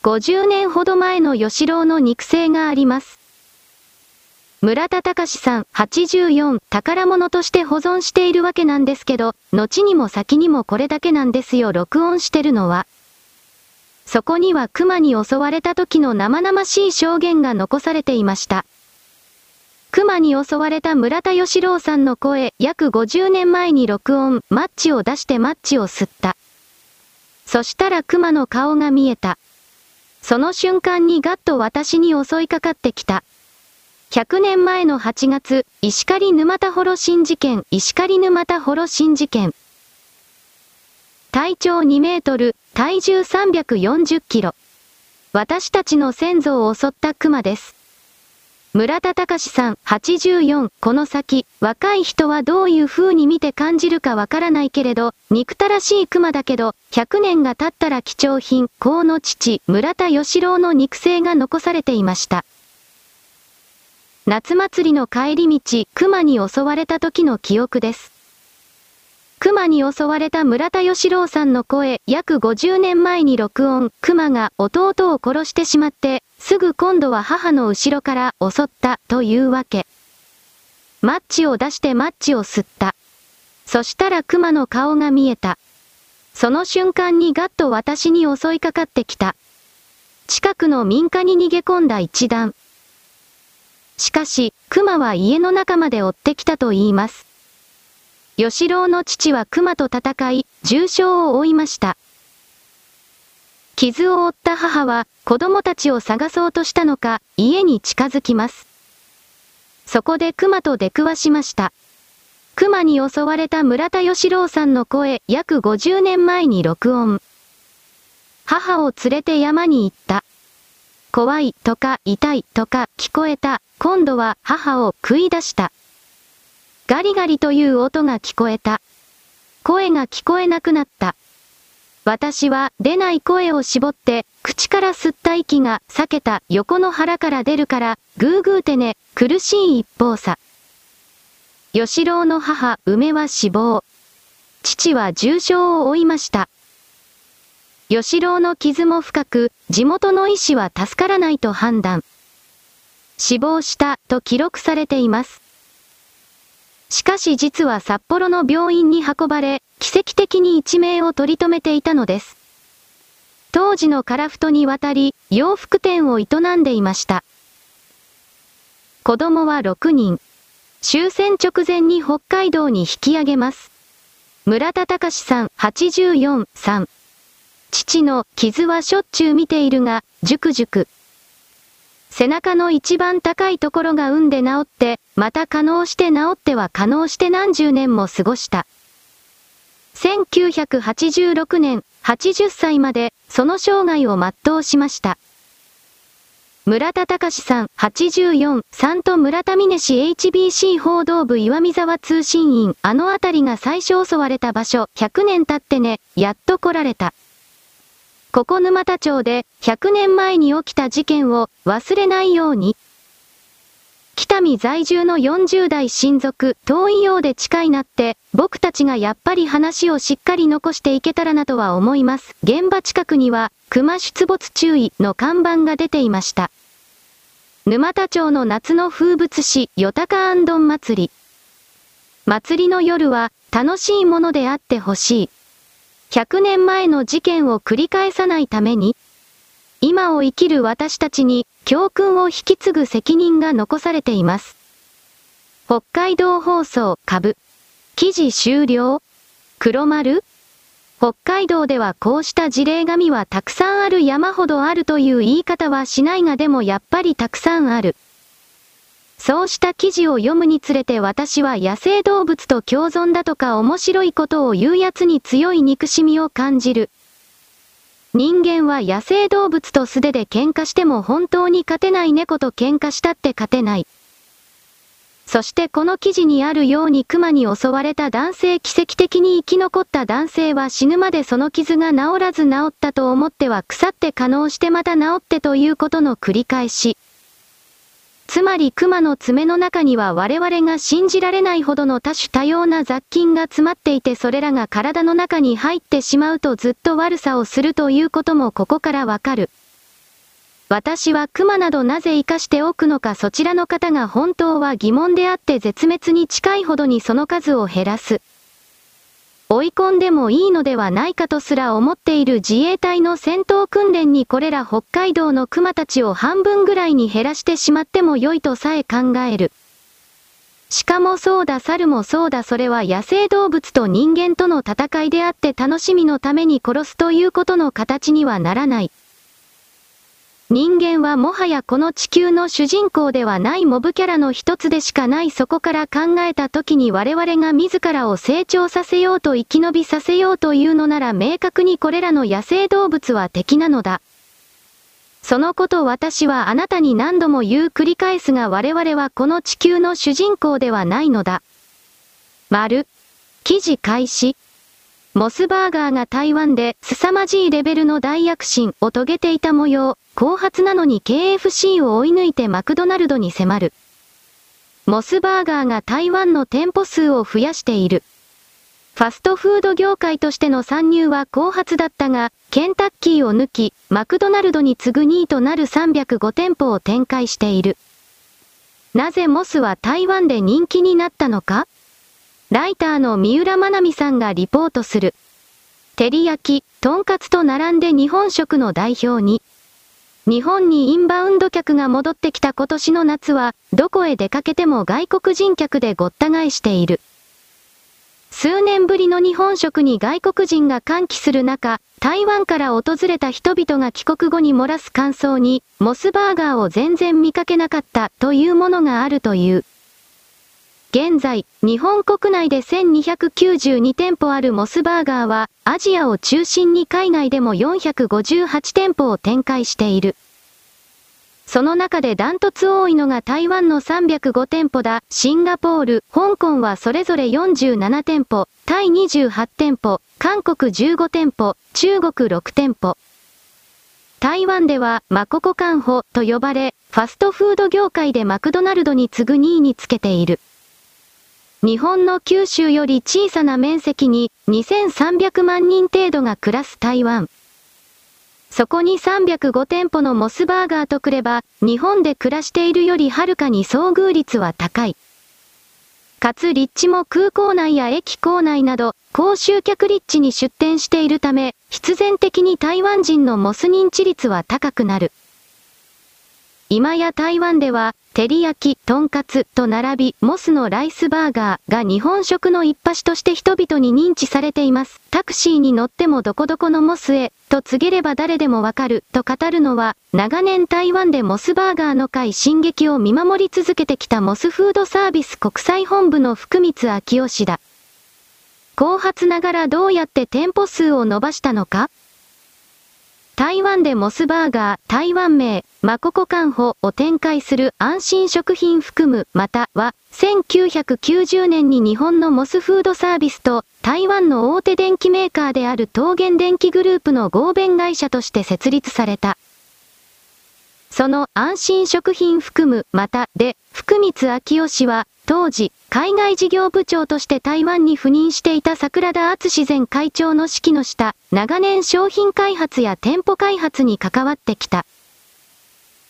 50年ほど前の吉郎の肉声があります。村田隆さん84宝物として保存しているわけなんですけど、後にも先にもこれだけなんですよ録音してるのは。そこには熊に襲われた時の生々しい証言が残されていました。熊に襲われた村田義郎さんの声、約50年前に録音、マッチを出してマッチを吸った。そしたら熊の顔が見えた。その瞬間にガッと私に襲いかかってきた。100年前の8月、石狩沼田幌新事件、石狩沼田幌新事件。体長2メートル、体重340キロ。私たちの先祖を襲った熊です。村田隆さん84、この先、若い人はどういう風に見て感じるかわからないけれど、憎たらしい熊だけど、100年が経ったら貴重品、公の父、村田義郎の肉声が残されていました。夏祭りの帰り道、熊に襲われた時の記憶です。熊に襲われた村田義郎さんの声、約50年前に録音、熊が弟を殺してしまって、すぐ今度は母の後ろから襲ったというわけ。マッチを出してマッチを吸った。そしたら熊の顔が見えた。その瞬間にガッと私に襲いかかってきた。近くの民家に逃げ込んだ一団。しかし、熊は家の中まで追ってきたと言います。吉郎の父は熊と戦い、重傷を負いました。傷を負った母は子供たちを探そうとしたのか、家に近づきます。そこで熊と出くわしました。熊に襲われた村田義郎さんの声、約50年前に録音。母を連れて山に行った。怖いとか痛いとか聞こえた。今度は母を食い出した。ガリガリという音が聞こえた。声が聞こえなくなった。私は出ない声を絞って、口から吸った息が避けた横の腹から出るから、ぐーぐーてね、苦しい一方さ。吉郎の母、梅は死亡。父は重傷を負いました。吉郎の傷も深く、地元の医師は助からないと判断。死亡したと記録されています。しかし実は札幌の病院に運ばれ、奇跡的に一命を取り留めていたのです。当時の樺太に渡り、洋服店を営んでいました。子供は6人。終戦直前に北海道に引き上げます。村田隆さん84、3。父の傷はしょっちゅう見ているが、じゅくじゅく。背中の一番高いところが産んで治って、また可能して治っては可能して何十年も過ごした。1986年、80歳まで、その生涯を全うしました。村田隆さん、84、3と村田峰氏 HBC 報道部岩見沢通信員、あの辺りが最初襲われた場所、100年経ってね、やっと来られた。ここ沼田町で100年前に起きた事件を忘れないように。北見在住の40代親族、遠いようで近いなって、僕たちがやっぱり話をしっかり残していけたらなとは思います。現場近くには、熊出没注意の看板が出ていました。沼田町の夏の風物詩、よたかあんどん祭り。祭りの夜は、楽しいものであってほしい。100年前の事件を繰り返さないために、今を生きる私たちに教訓を引き継ぐ責任が残されています。北海道放送株。記事終了黒丸北海道ではこうした事例紙はたくさんある山ほどあるという言い方はしないがでもやっぱりたくさんある。そうした記事を読むにつれて私は野生動物と共存だとか面白いことを言う奴に強い憎しみを感じる。人間は野生動物と素手で喧嘩しても本当に勝てない猫と喧嘩したって勝てない。そしてこの記事にあるように熊に襲われた男性奇跡的に生き残った男性は死ぬまでその傷が治らず治ったと思っては腐って可能してまた治ってということの繰り返し。つまり熊の爪の中には我々が信じられないほどの多種多様な雑菌が詰まっていてそれらが体の中に入ってしまうとずっと悪さをするということもここからわかる。私は熊などなぜ活かしておくのかそちらの方が本当は疑問であって絶滅に近いほどにその数を減らす。追い込んでもいいのではないかとすら思っている自衛隊の戦闘訓練にこれら北海道の熊たちを半分ぐらいに減らしてしまっても良いとさえ考える。鹿もそうだ猿もそうだそれは野生動物と人間との戦いであって楽しみのために殺すということの形にはならない。人間はもはやこの地球の主人公ではないモブキャラの一つでしかないそこから考えた時に我々が自らを成長させようと生き延びさせようというのなら明確にこれらの野生動物は敵なのだ。そのこと私はあなたに何度も言う繰り返すが我々はこの地球の主人公ではないのだ。丸。記事開始。モスバーガーが台湾で凄まじいレベルの大躍進を遂げていた模様、後発なのに KFC を追い抜いてマクドナルドに迫る。モスバーガーが台湾の店舗数を増やしている。ファストフード業界としての参入は後発だったが、ケンタッキーを抜き、マクドナルドに次ぐ2位となる305店舗を展開している。なぜモスは台湾で人気になったのか？ライターの三浦まなみさんがリポートする。照り焼き、とんかつと並んで日本食の代表に。日本にインバウンド客が戻ってきた今年の夏は、どこへ出かけても外国人客でごった返している。数年ぶりの日本食に外国人が歓喜する中、台湾から訪れた人々が帰国後に漏らす感想に、モスバーガーを全然見かけなかったというものがあるという。現在、日本国内で1292店舗あるモスバーガーは、アジアを中心に海外でも458店舗を展開している。その中でダントツ多いのが台湾の305店舗だ。シンガポール、香港はそれぞれ47店舗、タイ28店舗、韓国15店舗、中国6店舗。台湾では、マココカンホと呼ばれ、ファストフード業界でマクドナルドに次ぐ2位につけている。日本の九州より小さな面積に2300万人程度が暮らす台湾。そこに305店舗のモスバーガーとくれば、日本で暮らしているよりはるかに遭遇率は高い。かつ立地も空港内や駅構内など、高集客立地に出店しているため、必然的に台湾人のモス認知率は高くなる。今や台湾では、照り焼き、とんかつと並び、モスのライスバーガーが日本食の一橋として人々に認知されています。タクシーに乗ってもどこどこのモスへ、と告げれば誰でもわかる、と語るのは、長年台湾でモスバーガーの会進撃を見守り続けてきたモスフードサービス国際本部の福光明夫氏だ。後発ながらどうやって店舗数を伸ばしたのか台湾でモスバーガー、台湾名、マココカンホを展開する安心食品含む、または、1990年に日本のモスフードサービスと、台湾の大手電機メーカーである東元電機グループの合弁会社として設立された。その安心食品含む、また、で、福光明夫氏は、当時、海外事業部長として台湾に赴任していた桜田敦前会長の指揮の下、長年商品開発や店舗開発に関わってきた。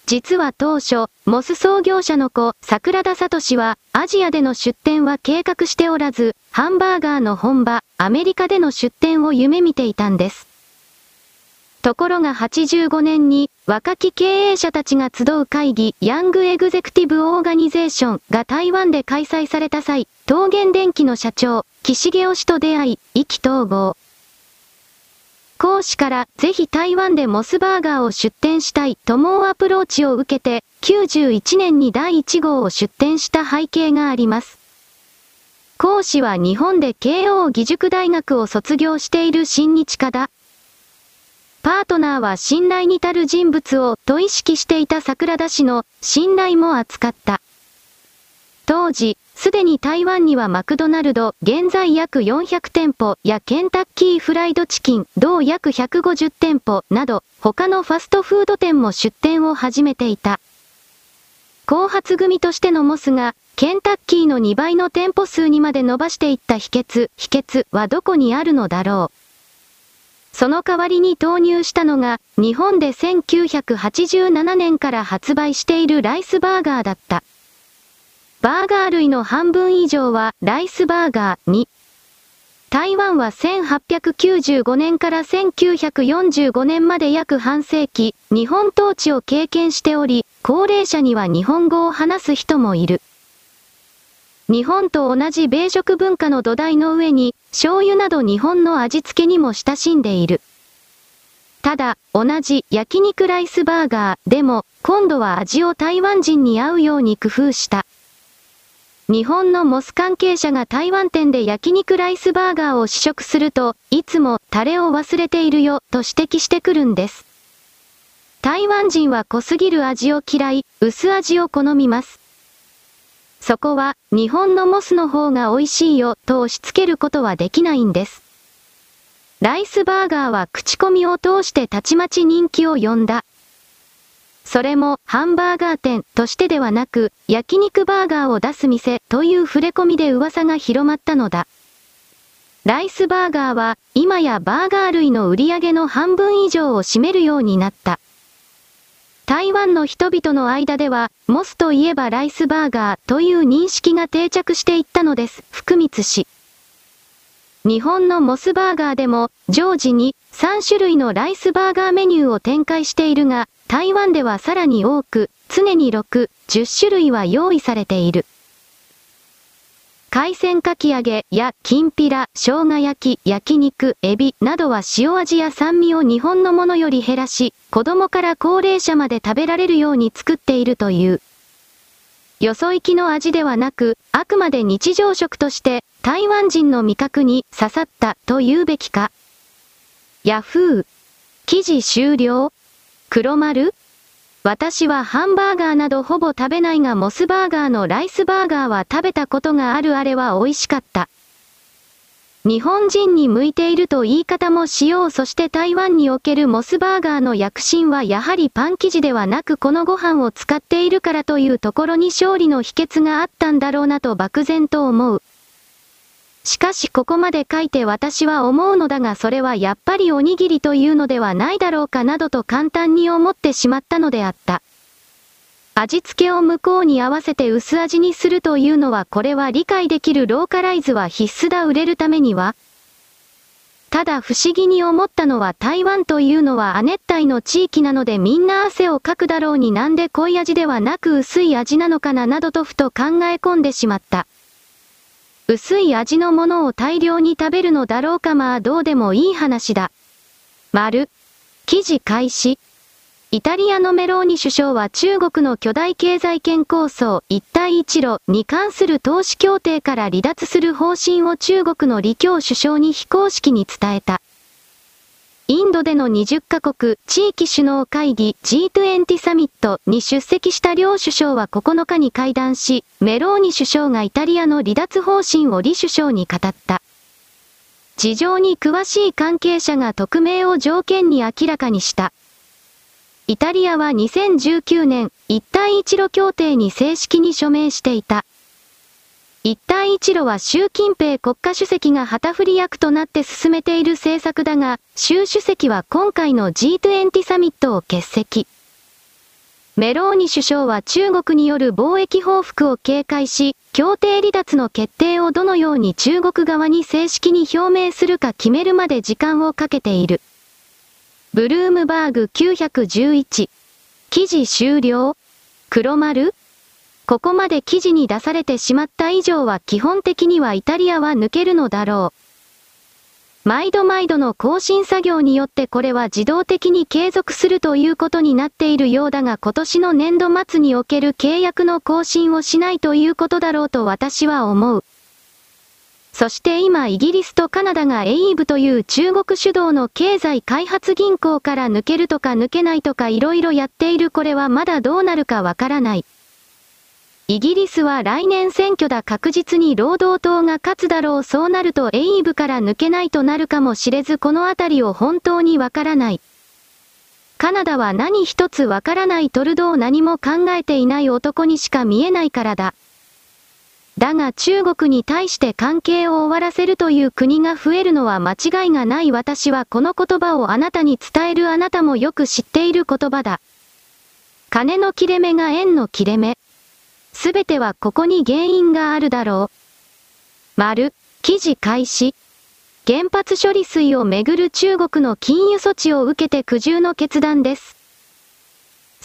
実は当初、モス創業者の子、桜田聡は、アジアでの出店は計画しておらず、ハンバーガーの本場、アメリカでの出店を夢見ていたんです。ところが85年に、若き経営者たちが集う会議、ヤングエグゼクティブオーガニゼーションが台湾で開催された際、東元電機の社長、岸毛氏と出会い、意気統合。講師からぜひ台湾でモスバーガーを出店したいと猛アプローチを受けて、91年に第1号を出店した背景があります。講師は日本で慶応義塾大学を卒業している新日家だ。パートナーは信頼に足る人物をと意識していた桜田氏の信頼も扱った。当時、すでに台湾にはマクドナルド、現在約400店舗やケンタッキーフライドチキン、同約150店舗など、他のファストフード店も出店を始めていた。後発組としてのモスが、ケンタッキーの2倍の店舗数にまで伸ばしていった秘訣、秘訣はどこにあるのだろう。その代わりに投入したのが、日本で1987年から発売しているライスバーガーだった。バーガー類の半分以上はライスバーガーに。台湾は1895年から1945年まで約半世紀、日本統治を経験しており、高齢者には日本語を話す人もいる。日本と同じ米食文化の土台の上に、醤油など日本の味付けにも親しんでいる。ただ、同じ焼肉ライスバーガーでも、今度は味を台湾人に合うように工夫した。日本のモス関係者が台湾店で焼肉ライスバーガーを試食すると、いつもタレを忘れているよと指摘してくるんです。台湾人は濃すぎる味を嫌い、薄味を好みます。そこは、日本のモスの方が美味しいよと押し付けることはできないんです。ライスバーガーは口コミを通してたちまち人気を呼んだ。それも、ハンバーガー店としてではなく、焼肉バーガーを出す店という触れ込みで噂が広まったのだ。ライスバーガーは、今やバーガー類の売り上げの半分以上を占めるようになった。台湾の人々の間では、モスといえばライスバーガーという認識が定着していったのです、福光氏。日本のモスバーガーでも、常時に3種類のライスバーガーメニューを展開しているが、台湾ではさらに多く、常に6、10種類は用意されている。海鮮かき揚げやきんぴら、生姜焼き、焼肉、エビなどは塩味や酸味を日本のものより減らし、子供から高齢者まで食べられるように作っているという。よそ行きの味ではなく、あくまで日常食として台湾人の味覚に刺さったと言うべきか。ヤフー。記事終了黒丸私はハンバーガーなどほぼ食べないがモスバーガーのライスバーガーは食べたことがあるあれは美味しかった。日本人に向いていると言い方もしようそして台湾におけるモスバーガーの躍進はやはりパン生地ではなくこのご飯を使っているからというところに勝利の秘訣があったんだろうなと漠然と思う。しかしここまで書いて私は思うのだがそれはやっぱりおにぎりというのではないだろうかなどと簡単に思ってしまったのであった。味付けを向こうに合わせて薄味にするというのはこれは理解できるローカライズは必須だ売れるためにはただ不思議に思ったのは台湾というのは亜熱帯の地域なのでみんな汗をかくだろうになんで濃い味ではなく薄い味なのかななどとふと考え込んでしまった。薄い味のものを大量に食べるのだろうかまあどうでもいい話だ。丸。記事開始。イタリアのメローニ首相は中国の巨大経済圏構想一帯一路に関する投資協定から離脱する方針を中国の李強首相に非公式に伝えた。インドでの20カ国地域首脳会議 G20 サミットに出席した両首相は9日に会談し、メローニ首相がイタリアの離脱方針を李首相に語った。事情に詳しい関係者が匿名を条件に明らかにした。イタリアは2019年、一帯一路協定に正式に署名していた。一帯一路は習近平国家主席が旗振り役となって進めている政策だが、習主席は今回の G20 サミットを欠席。メローニ首相は中国による貿易報復を警戒し、協定離脱の決定をどのように中国側に正式に表明するか決めるまで時間をかけている。ブルームバーグ911。記事終了黒丸ここまで記事に出されてしまった以上は基本的にはイタリアは抜けるのだろう。毎度毎度の更新作業によってこれは自動的に継続するということになっているようだが今年の年度末における契約の更新をしないということだろうと私は思う。そして今イギリスとカナダがエイブという中国主導の経済開発銀行から抜けるとか抜けないとか色々やっているこれはまだどうなるかわからない。イギリスは来年選挙だ確実に労働党が勝つだろうそうなるとエイブから抜けないとなるかもしれずこのあたりを本当にわからない。カナダは何一つわからないトルドー何も考えていない男にしか見えないからだ。だが中国に対して関係を終わらせるという国が増えるのは間違いがない私はこの言葉をあなたに伝えるあなたもよく知っている言葉だ。金の切れ目が円の切れ目。すべてはここに原因があるだろう。丸、記事開始。原発処理水をめぐる中国の禁輸措置を受けて苦渋の決断です。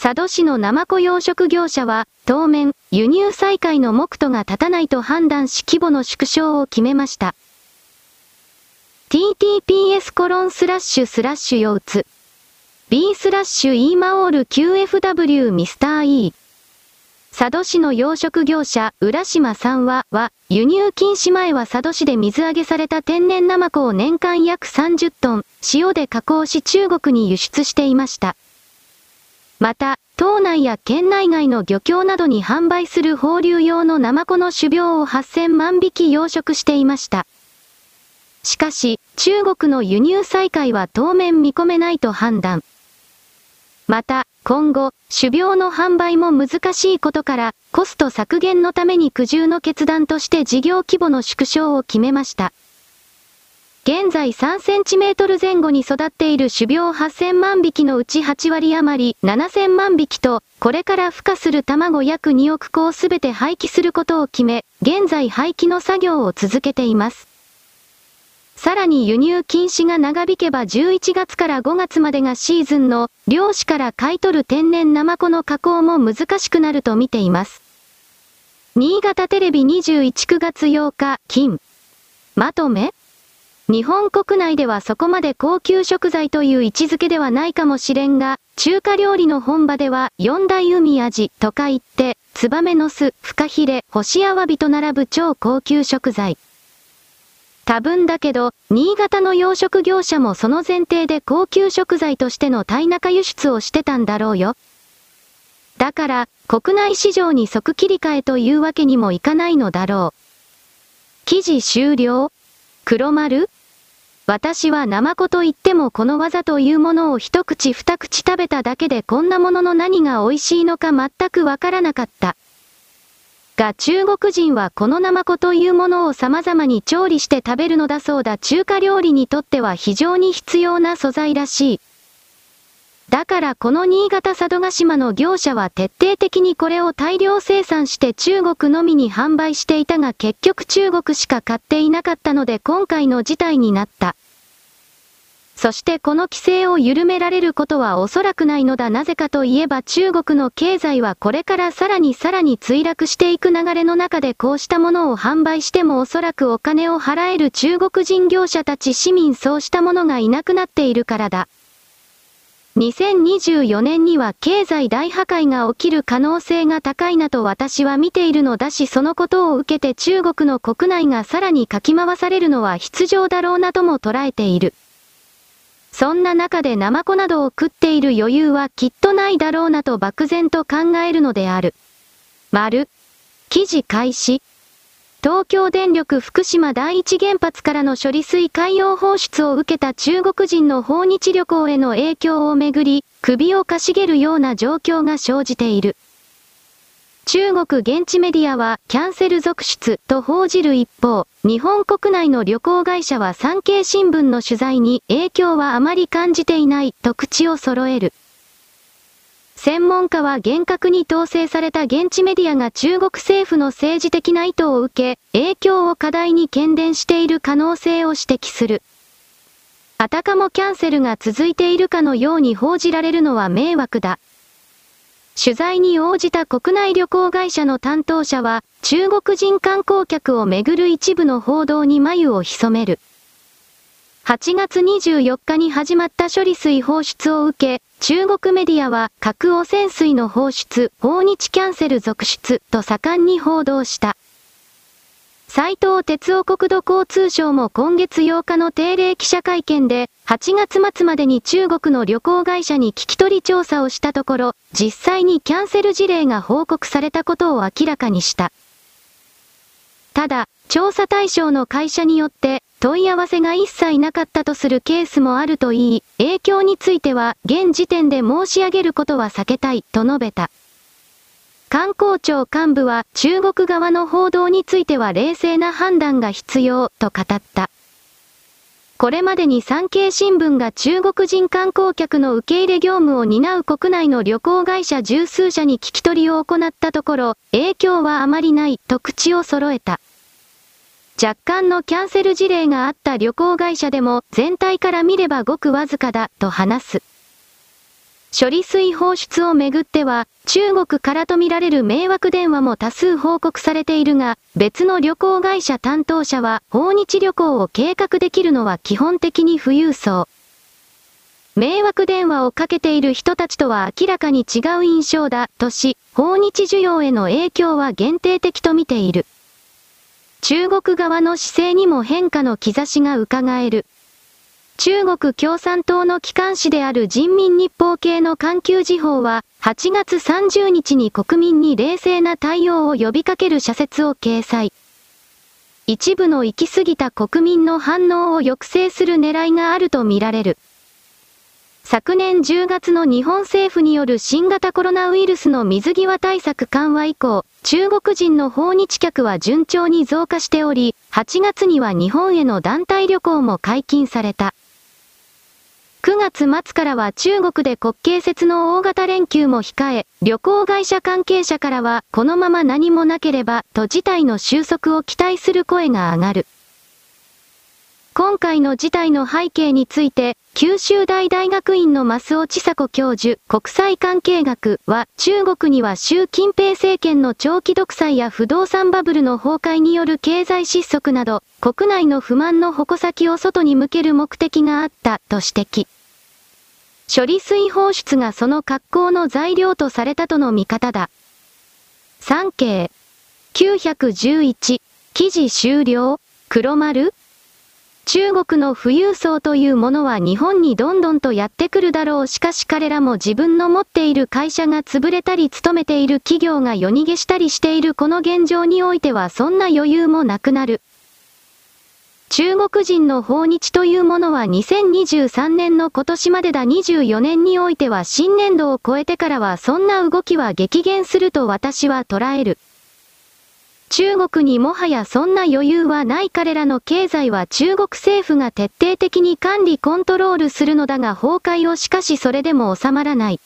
佐渡市のナマコ養殖業者は、当面、輸入再開の目途が立たないと判断し規模の縮小を決めました。ttps コロンスラッシュスラッシュ腰痛 b スラッシュ e マオール qfw ミスター e 佐渡市の養殖業者、浦島さんは、は、輸入禁止前は佐渡市で水揚げされた天然ナマコを年間約30トン、塩で加工し中国に輸出していました。また、島内や県内外の漁協などに販売する放流用のナマコの種苗を8000万匹養殖していました。しかし、中国の輸入再開は当面見込めないと判断。また、今後、種苗の販売も難しいことから、コスト削減のために苦渋の決断として事業規模の縮小を決めました。現在3センチメートル前後に育っている種苗8000万匹のうち8割余り7000万匹と、これから孵化する卵約2億個をすべて廃棄することを決め、現在廃棄の作業を続けています。さらに輸入禁止が長引けば11月から5月までがシーズンの漁師から買い取る天然ナマコの加工も難しくなると見ています。新潟テレビ21 9月8日、金。まとめ日本国内ではそこまで高級食材という位置づけではないかもしれんが、中華料理の本場では四大海味とか言って、ツバメの巣、フカヒレ、干しアワビと並ぶ超高級食材。多分だけど、新潟の養殖業者もその前提で高級食材としての耐中輸出をしてたんだろうよ。だから、国内市場に即切り替えというわけにもいかないのだろう。記事終了？黒丸？私はナマコと言ってもこの技というものを一口二口食べただけでこんなものの何が美味しいのか全くわからなかった。が中国人はこのナマコというものを様々に調理して食べるのだそうだ中華料理にとっては非常に必要な素材らしい。だからこの新潟佐渡島の業者は徹底的にこれを大量生産して中国のみに販売していたが結局中国しか買っていなかったので今回の事態になった。そしてこの規制を緩められることはおそらくないのだなぜかといえば中国の経済はこれからさらにさらに墜落していく流れの中でこうしたものを販売してもおそらくお金を払える中国人業者たち市民そうしたものがいなくなっているからだ。2024年には経済大破壊が起きる可能性が高いなと私は見ているのだしそのことを受けて中国の国内がさらにかき回されるのは必要だろうなとも捉えている。そんな中でナマコなどを食っている余裕はきっとないだろうなと漠然と考えるのである。丸。記事開始。東京電力福島第一原発からの処理水海洋放出を受けた中国人の訪日旅行への影響をめぐり、首をかしげるような状況が生じている。中国現地メディアはキャンセル続出と報じる一方、日本国内の旅行会社は産経新聞の取材に影響はあまり感じていないと口を揃える。専門家は厳格に統制された現地メディアが中国政府の政治的な意図を受け、影響を課題に懸念している可能性を指摘する。あたかもキャンセルが続いているかのように報じられるのは迷惑だ。取材に応じた国内旅行会社の担当者は、中国人観光客をめぐる一部の報道に眉を潜める。8月24日に始まった処理水放出を受け、中国メディアは核汚染水の放出、訪日キャンセル続出と盛んに報道した。斉藤哲夫国土交通省も今月8日の定例記者会見で、8月末までに中国の旅行会社に聞き取り調査をしたところ、実際にキャンセル事例が報告されたことを明らかにした。ただ、調査対象の会社によって問い合わせが一切なかったとするケースもあるといい、影響については現時点で申し上げることは避けたいと述べた。観光庁幹部は中国側の報道については冷静な判断が必要と語った。これまでに産経新聞が中国人観光客の受け入れ業務を担う国内の旅行会社十数社に聞き取りを行ったところ、影響はあまりないと口を揃えた。若干のキャンセル事例があった旅行会社でも全体から見ればごくわずかだと話す。処理水放出をめぐっては、中国からとみられる迷惑電話も多数報告されているが、別の旅行会社担当者は、訪日旅行を計画できるのは基本的に富裕層。迷惑電話をかけている人たちとは明らかに違う印象だ、とし、訪日需要への影響は限定的と見ている。中国側の姿勢にも変化の兆しが伺える。中国共産党の機関紙である人民日報系の環球時報は、8月30日に国民に冷静な対応を呼びかける社説を掲載。一部の行き過ぎた国民の反応を抑制する狙いがあるとみられる。昨年10月の日本政府による新型コロナウイルスの水際対策緩和以降、中国人の訪日客は順調に増加しており、8月には日本への団体旅行も解禁された。9月末からは中国で国慶節の大型連休も控え、旅行会社関係者からは、このまま何もなければ、と事態の収束を期待する声が上がる。今回の事態の背景について、九州大大学院の増尾千佐子教授、国際関係学は、中国には習近平政権の長期独裁や不動産バブルの崩壊による経済失速など、国内の不満の矛先を外に向ける目的があった、と指摘。処理水放出がその格好の材料とされたとの見方だ。産経911記事終了。黒丸。中国の富裕層というものは日本にどんどんとやってくるだろう。しかし彼らも自分の持っている会社が潰れたり勤めている企業が夜逃げしたりしているこの現状においてはそんな余裕もなくなる。中国人の訪日というものは2023年の今年までだ24年においては新年度を超えてからはそんな動きは激減すると私は捉える。中国にもはやそんな余裕はない彼らの経済は中国政府が徹底的に管理コントロールするのだが崩壊をしかしそれでも収まらない。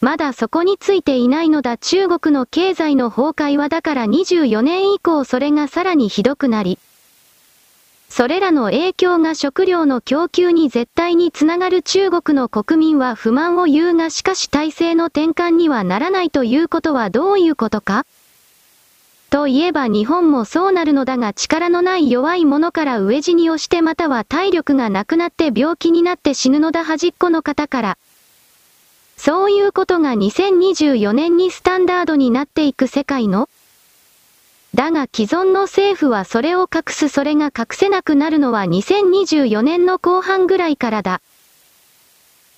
まだそこについていないのだ中国の経済の崩壊はだから24年以降それがさらにひどくなり、それらの影響が食料の供給に絶対につながる中国の国民は不満を言うがしかし体制の転換にはならないということはどういうことか？といえば日本もそうなるのだが力のない弱い者から飢え死にをしてまたは体力がなくなって病気になって死ぬのだ端っこの方から。そういうことが2024年にスタンダードになっていく世界のだが既存の政府はそれを隠すそれが隠せなくなるのは2024年の後半ぐらいからだ。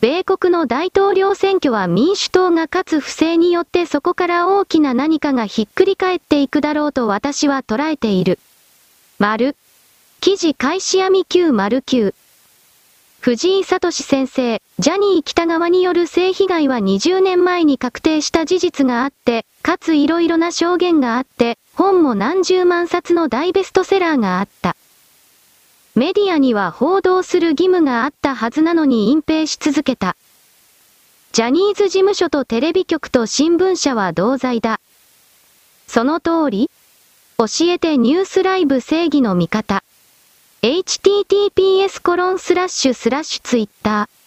米国の大統領選挙は民主党が勝つ不正によってそこから大きな何かがひっくり返っていくだろうと私は捉えている。丸。記事開始闇909。藤井聡先生、ジャニー北川による性被害は20年前に確定した事実があって、かつ色々な証言があって、本も何十万冊の大ベストセラーがあった。メディアには報道する義務があったはずなのに隠蔽し続けた。ジャニーズ事務所とテレビ局と新聞社は同罪だ。その通り教えてニュースライブ正義の味方。https コロンスラッシュスラッシュツイッター。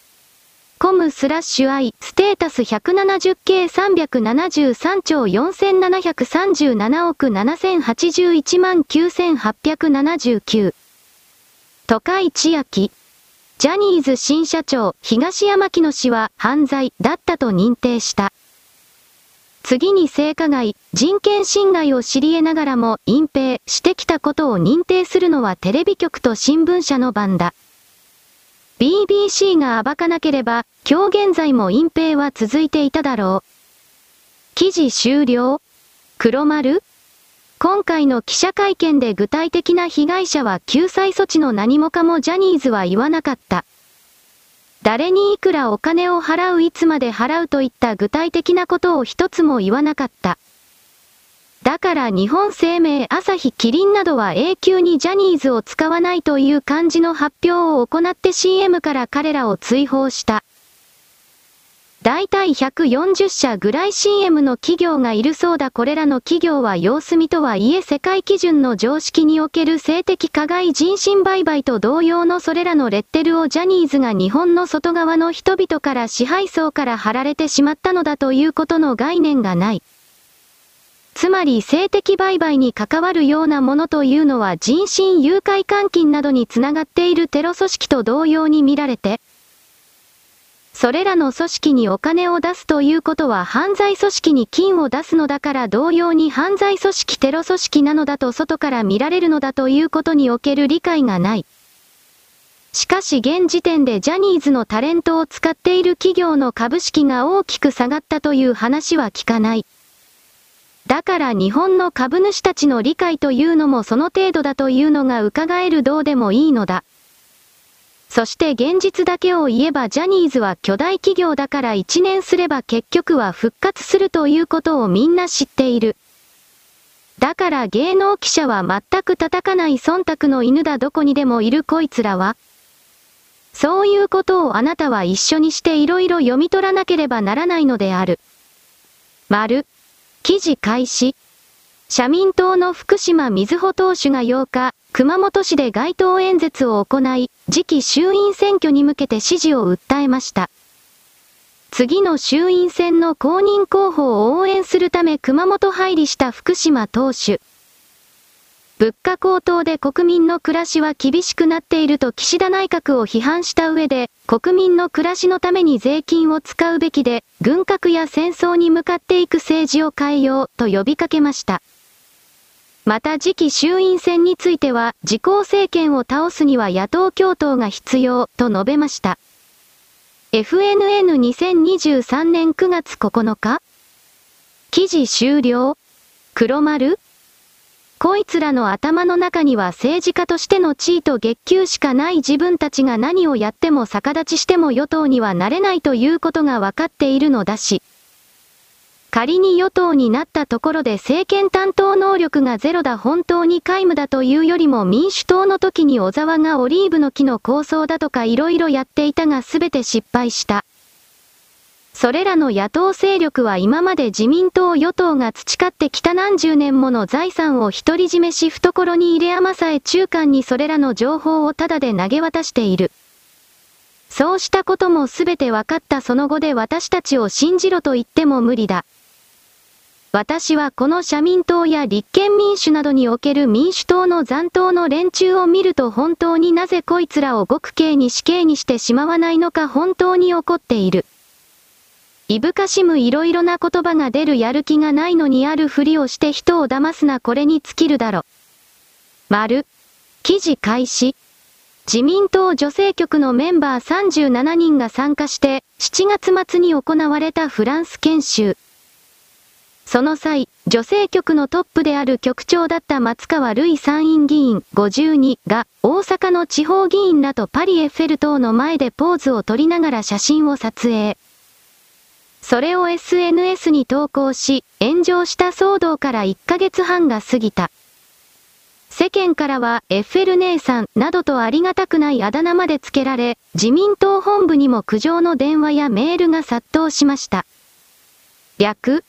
コムスラッシュ i ステータス 170K373 兆4737億7081万9879。都会千秋。ジャニーズ新社長、東山木野氏は犯罪だったと認定した。次に性加害、人権侵害を知り得ながらも隠蔽してきたことを認定するのはテレビ局と新聞社の番だ。BBC が暴かなければ、今日現在も隠蔽は続いていただろう。記事終了？黒丸？今回の記者会見で具体的な被害者は救済措置の何もかもジャニーズは言わなかった。誰にいくらお金を払ういつまで払うといった具体的なことを一つも言わなかった。だから日本生命朝日キリンなどは永久にジャニーズを使わないという感じの発表を行って CM から彼らを追放した。だいたい140社ぐらい CM の企業がいるそうだこれらの企業は様子見とはいえ世界基準の常識における性的加害人身売買と同様のそれらのレッテルをジャニーズが日本の外側の人々から支配層から貼られてしまったのだということの概念がない。つまり性的売買に関わるようなものというのは人身誘拐監禁などにつながっているテロ組織と同様に見られて、それらの組織にお金を出すということは犯罪組織に金を出すのだから同様に犯罪組織テロ組織なのだと外から見られるのだということにおける理解がない。しかし現時点でジャニーズのタレントを使っている企業の株式が大きく下がったという話は聞かない。だから日本の株主たちの理解というのもその程度だというのが伺えるどうでもいいのだ。そして現実だけを言えばジャニーズは巨大企業だから1年すれば結局は復活するということをみんな知っている。だから芸能記者は全く叩かない忖度の犬だどこにでもいるこいつらは。そういうことをあなたは一緒にして色々読み取らなければならないのである。丸。記事開始。社民党の福島水穂党首が8日、熊本市で街頭演説を行い、次期衆院選挙に向けて支持を訴えました。次の衆院選の公認候補を応援するため熊本入りした福島党首。物価高騰で国民の暮らしは厳しくなっていると岸田内閣を批判した上で、国民の暮らしのために税金を使うべきで、軍拡や戦争に向かっていく政治を変えようと呼びかけました。また次期衆院選については、自公政権を倒すには野党共闘が必要、と述べました。FNN2023 年9月9日記事終了？黒丸？こいつらの頭の中には政治家としての地位と月給しかない自分たちが何をやっても逆立ちしても与党にはなれないということが分かっているのだし。仮に与党になったところで政権担当能力がゼロだ本当に皆無だというよりも民主党の時に小沢がオリーブの木の構想だとか色々やっていたが全て失敗した。それらの野党勢力は今まで自民党与党が培ってきた何十年もの財産を独り占めし懐に入れ余さえ中間にそれらの情報をただで投げ渡している。そうしたことも全て分かったその後で私たちを信じろと言っても無理だ。私はこの社民党や立憲民主などにおける民主党の残党の連中を見ると本当になぜこいつらを極刑に死刑にしてしまわないのか本当に怒っている。いぶかしむいろいろな言葉が出るやる気がないのにあるふりをして人を騙すなこれに尽きるだろ。丸。記事開始。自民党女性局のメンバー37人が参加して、7月末に行われたフランス研修。その際、女性局のトップである局長だった松川るい参院議員52が、大阪の地方議員らとパリエッフェル塔の前でポーズを取りながら写真を撮影。それを SNS に投稿し、炎上した騒動から1ヶ月半が過ぎた。世間からはエッフェル姉さんなどとありがたくないあだ名まで付けられ、自民党本部にも苦情の電話やメールが殺到しました。略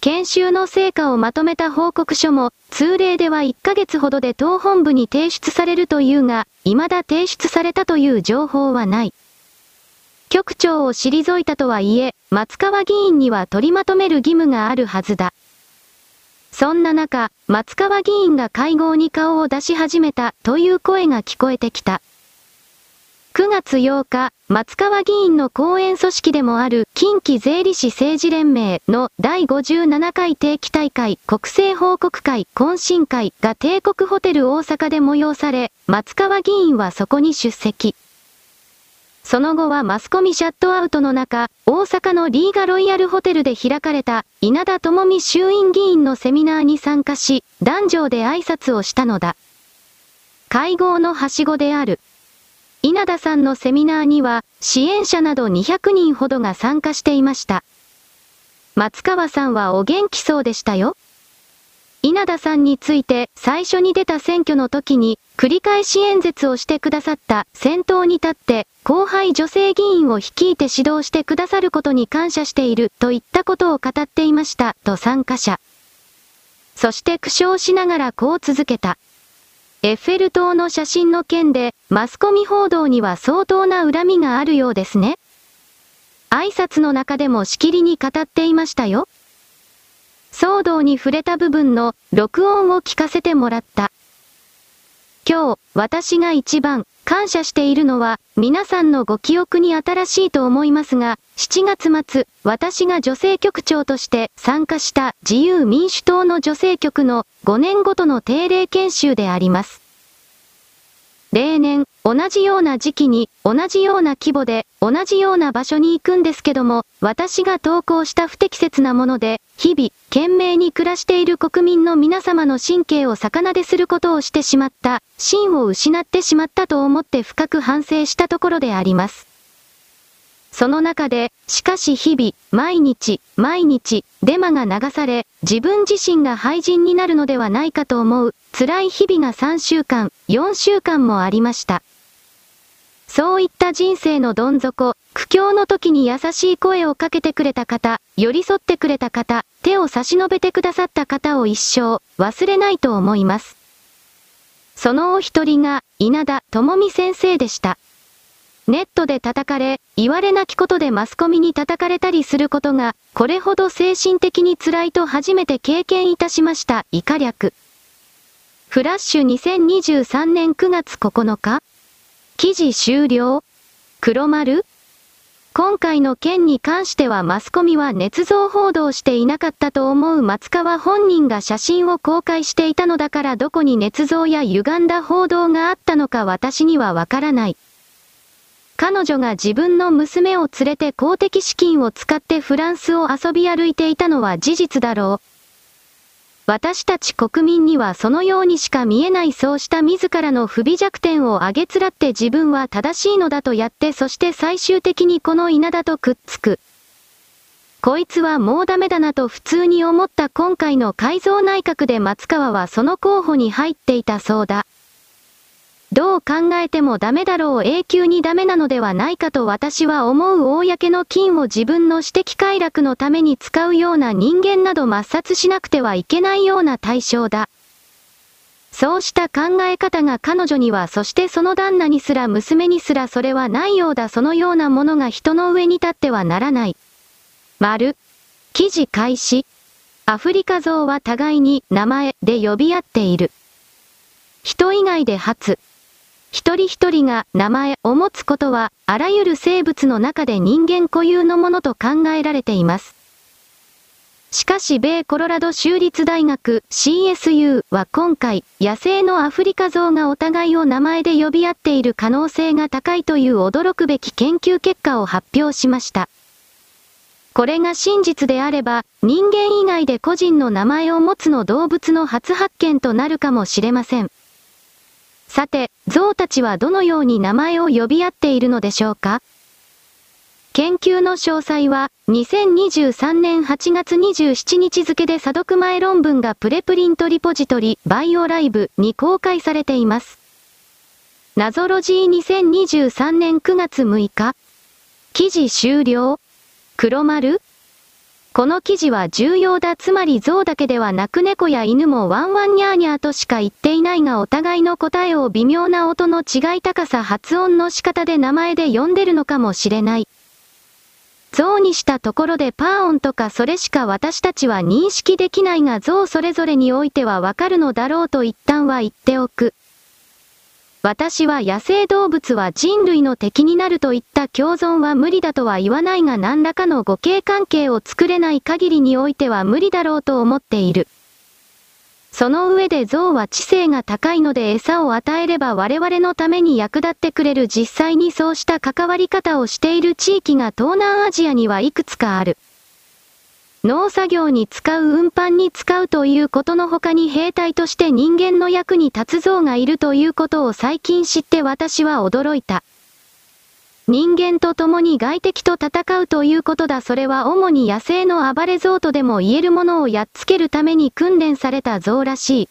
研修の成果をまとめた報告書も、通例では1ヶ月ほどで党本部に提出されるというが、未だ提出されたという情報はない。局長を退いたとはいえ、松川議員には取りまとめる義務があるはずだ。そんな中、松川議員が会合に顔を出し始めたという声が聞こえてきた。9月8日、松川議員の後援組織でもある近畿税理士政治連盟の第57回定期大会国政報告会懇親会が帝国ホテル大阪で催され、松川議員はそこに出席。その後はマスコミシャットアウトの中、大阪のリーガロイヤルホテルで開かれた稲田智美衆院議員のセミナーに参加し、壇上で挨拶をしたのだ。会合のはしごである。稲田さんのセミナーには、支援者など200人ほどが参加していました。松川さんはお元気そうでしたよ。稲田さんについて最初に出た選挙の時に繰り返し演説をしてくださった先頭に立って後輩女性議員を率いて指導してくださることに感謝しているといったことを語っていましたと参加者。そして苦笑しながらこう続けた。エッフェル塔の写真の件で、マスコミ報道には相当な恨みがあるようですね。挨拶の中でもしきりに語っていましたよ。騒動に触れた部分の録音を聞かせてもらった。今日、私が一番感謝しているのは、皆さんのご記憶に新しいと思いますが、7月末、私が女性局長として参加した自由民主党の女性局の5年ごとの定例研修であります。例年、同じような時期に、同じような規模で、同じような場所に行くんですけども、私が投稿した不適切なもので、日々、懸命に暮らしている国民の皆様の神経を逆なですることをしてしまった、真を失ってしまったと思って深く反省したところであります。その中で、しかし日々、毎日、毎日、デマが流され、自分自身が廃人になるのではないかと思う、辛い日々が3週間、4週間もありました。そういった人生のどん底、苦境の時に優しい声をかけてくれた方、寄り添ってくれた方、手を差し伸べてくださった方を一生忘れないと思います。そのお一人が稲田智美先生でした。ネットで叩かれ、言われなきことでマスコミに叩かれたりすることが、これほど精神的に辛いと初めて経験いたしました。以下略。フラッシュ2023年9月9日記事終了？黒丸？今回の件に関してはマスコミは捏造報道していなかったと思う松川本人が写真を公開していたのだからどこに捏造や歪んだ報道があったのか私にはわからない。彼女が自分の娘を連れて公的資金を使ってフランスを遊び歩いていたのは事実だろう。私たち国民にはそのようにしか見えないそうした自らの不備弱点をあげつらって自分は正しいのだとやってそして最終的にこの稲田とくっつく。こいつはもうダメだなと普通に思った今回の改造内閣で松川はその候補に入っていたそうだ。どう考えてもダメだろう永久にダメなのではないかと私は思う公の金を自分の私的快楽のために使うような人間など抹殺しなくてはいけないような対象だ。そうした考え方が彼女にはそしてその旦那にすら娘にすらそれはないようだそのようなものが人の上に立ってはならない。丸。記事開始。アフリカ像は互いに名前で呼び合っている。人以外で初。一人一人が名前を持つことは、あらゆる生物の中で人間固有のものと考えられています。しかし米コロラド州立大学 CSU は今回、野生のアフリカゾウがお互いを名前で呼び合っている可能性が高いという驚くべき研究結果を発表しました。これが真実であれば、人間以外で個人の名前を持つの動物の初発見となるかもしれません。さて、象たちはどのように名前を呼び合っているのでしょうか？研究の詳細は、2023年8月27日付で査読前論文がプレプリントリポジトリ、バイオライブに公開されています。謎ロジー2023年9月6日。記事終了黒丸この記事は重要だつまり象だけではなく猫や犬もワンワンニャーニャーとしか言っていないがお互いの答えを微妙な音の違い高さ発音の仕方で名前で呼んでるのかもしれない。象にしたところでパーオンとかそれしか私たちは認識できないが象それぞれにおいてはわかるのだろうと一旦は言っておく。私は野生動物は人類の敵になるといった共存は無理だとは言わないが何らかの互恵関係を作れない限りにおいては無理だろうと思っている。その上で象は知性が高いので餌を与えれば我々のために役立ってくれる実際にそうした関わり方をしている地域が東南アジアにはいくつかある。農作業に使う運搬に使うということの他に兵隊として人間の役に立つ像がいるということを最近知って私は驚いた。人間と共に外敵と戦うということだ。それは主に野生の暴れ像とでも言えるものをやっつけるために訓練された像らしい。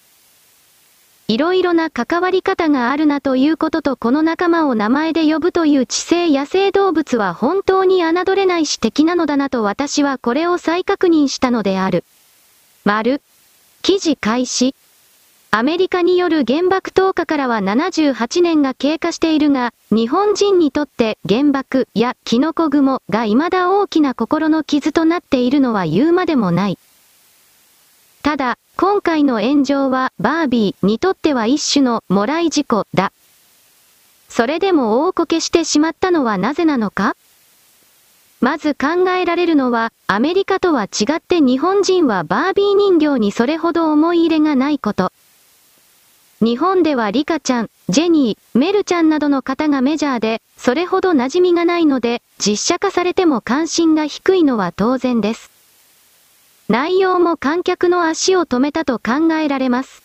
いろいろな関わり方があるなということとこの仲間を名前で呼ぶという知性野生動物は本当に侮れないし敵なのだなと私はこれを再確認したのである。丸。記事開始。アメリカによる原爆投下からは78年が経過しているが、日本人にとって原爆やキノコ雲が未だ大きな心の傷となっているのは言うまでもない。ただ、今回の炎上はバービーにとっては一種のもらい事故だ。それでも大こけしてしまったのはなぜなのか？まず考えられるのは、アメリカとは違って日本人はバービー人形にそれほど思い入れがないこと。日本ではリカちゃん、ジェニー、メルちゃんなどの方がメジャーで、それほど馴染みがないので、実写化されても関心が低いのは当然です。内容も観客の足を止めたと考えられます。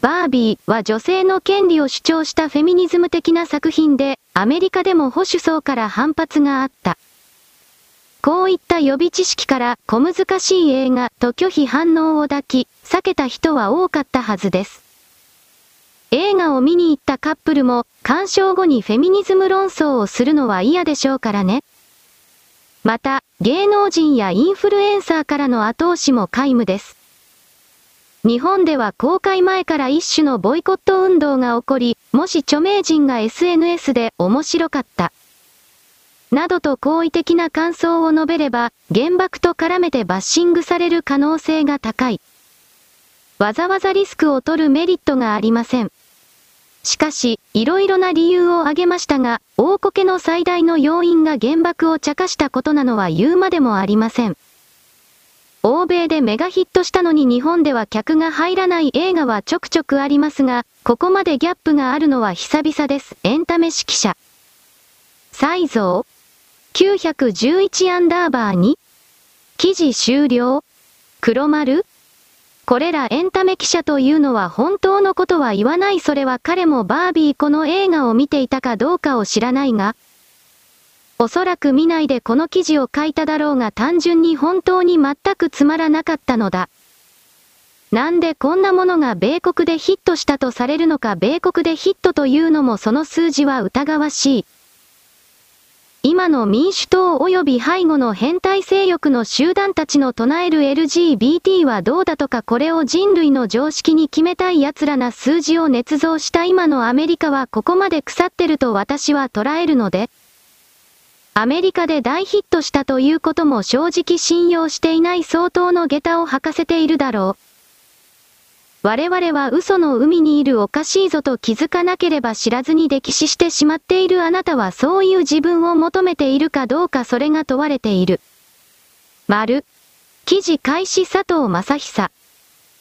バービーは女性の権利を主張したフェミニズム的な作品で、アメリカでも保守層から反発があった。こういった予備知識から小難しい映画と拒否反応を抱き、避けた人は多かったはずです。映画を見に行ったカップルも、鑑賞後にフェミニズム論争をするのは嫌でしょうからね。また、芸能人やインフルエンサーからの後押しも皆無です。日本では公開前から一種のボイコット運動が起こり、もし著名人が SNS で面白かった。などと好意的な感想を述べれば、原爆と絡めてバッシングされる可能性が高い。わざわざリスクを取るメリットがありません。しかし、いろいろな理由を挙げましたが、大こけの最大の要因が原爆を茶化したことなのは言うまでもありません。欧米でメガヒットしたのに日本では客が入らない映画はちょくちょくありますが、ここまでギャップがあるのは久々です。エンタメ指揮者。サ像911アンダーバーに記事終了黒丸これらエンタメ記者というのは本当のことは言わないそれは彼もバービーこの映画を見ていたかどうかを知らないが、おそらく見ないでこの記事を書いただろうが単純に本当に全くつまらなかったのだ。なんでこんなものが米国でヒットしたとされるのか米国でヒットというのもその数字は疑わしい。今の民主党及び背後の変態勢力の集団たちの唱える LGBT はどうだとかこれを人類の常識に決めたい奴らな数字を捏造した今のアメリカはここまで腐ってると私は捉えるので、アメリカで大ヒットしたということも正直信用していない相当の下駄を履かせているだろう。我々は嘘の海にいるおかしいぞと気づかなければ知らずに溺死してしまっているあなたはそういう自分を求めているかどうかそれが問われている。丸。記事開始佐藤正久。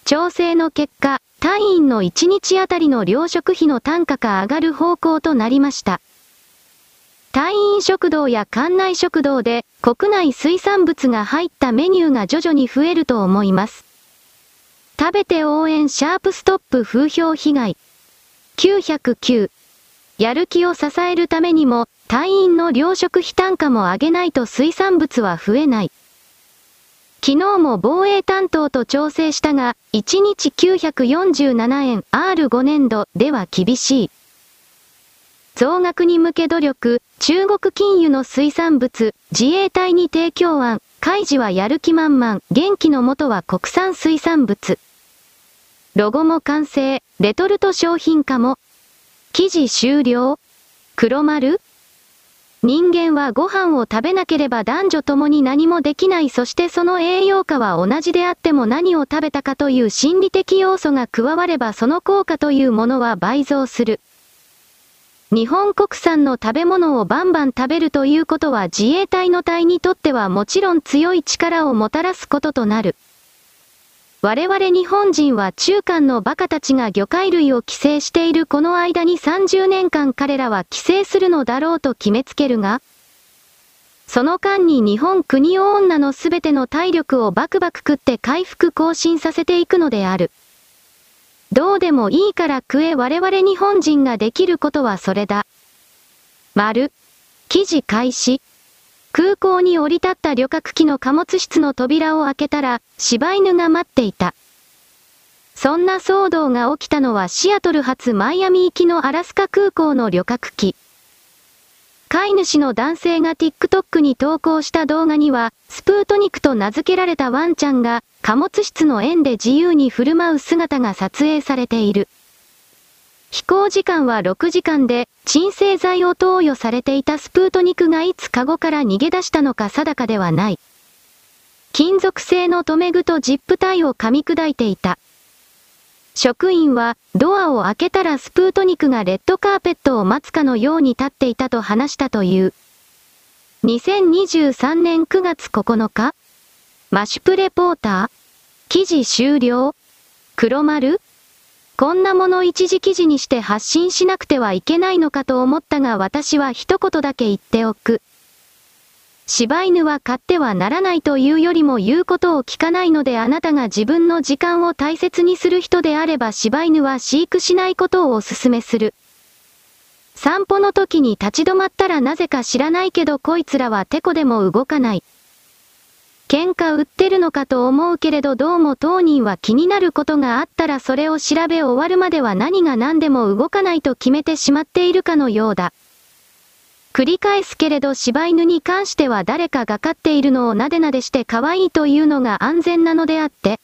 調整の結果、隊員の1日あたりの糧食費の単価が上がる方向となりました。隊員食堂や館内食堂で国内水産物が入ったメニューが徐々に増えると思います。食べて応援シャープストップ風評被害。909。やる気を支えるためにも、隊員の糧食費単価も上げないと水産物は増えない。昨日も防衛担当と調整したが、1日947円 R5 年度では厳しい。増額に向け努力、中国金融の水産物、自衛隊に提供案、開示はやる気満々、元気のもとは国産水産物。ロゴも完成、レトルト商品化も。記事終了黒丸人間はご飯を食べなければ男女ともに何もできないそしてその栄養価は同じであっても何を食べたかという心理的要素が加わればその効果というものは倍増する。日本国産の食べ物をバンバン食べるということは自衛隊の隊にとってはもちろん強い力をもたらすこととなる。我々日本人は中間の馬鹿たちが魚介類を規制しているこの間に30年間彼らは規制するのだろうと決めつけるが、その間に日本国を女のすべての体力をバクバク食って回復更新させていくのである。どうでもいいから食え我々日本人ができることはそれだ。丸。記事開始。空港に降り立った旅客機の貨物室の扉を開けたら、柴犬が待っていた。そんな騒動が起きたのはシアトル発マイアミ行きのアラスカ空港の旅客機。飼い主の男性が TikTok に投稿した動画には、スプートニクと名付けられたワンちゃんが、貨物室の円で自由に振る舞う姿が撮影されている。飛行時間は6時間で、鎮静剤を投与されていたスプートニクがいつカゴから逃げ出したのか定かではない。金属製の留め具とジップタイを噛み砕いていた。職員は、ドアを開けたらスプートニクがレッドカーペットを待つかのように立っていたと話したという。2023年9月9日マシュプレポーター？記事終了？黒丸？こんなもの一時記事にして発信しなくてはいけないのかと思ったが私は一言だけ言っておく。柴犬は買ってはならないというよりも言うことを聞かないのであなたが自分の時間を大切にする人であれば柴犬は飼育しないことをお勧めする。散歩の時に立ち止まったらなぜか知らないけどこいつらはテコでも動かない。喧嘩売ってるのかと思うけれどどうも当人は気になることがあったらそれを調べ終わるまでは何が何でも動かないと決めてしまっているかのようだ。繰り返すけれど柴犬に関しては誰かが飼っているのをなでなでして可愛いというのが安全なのであって。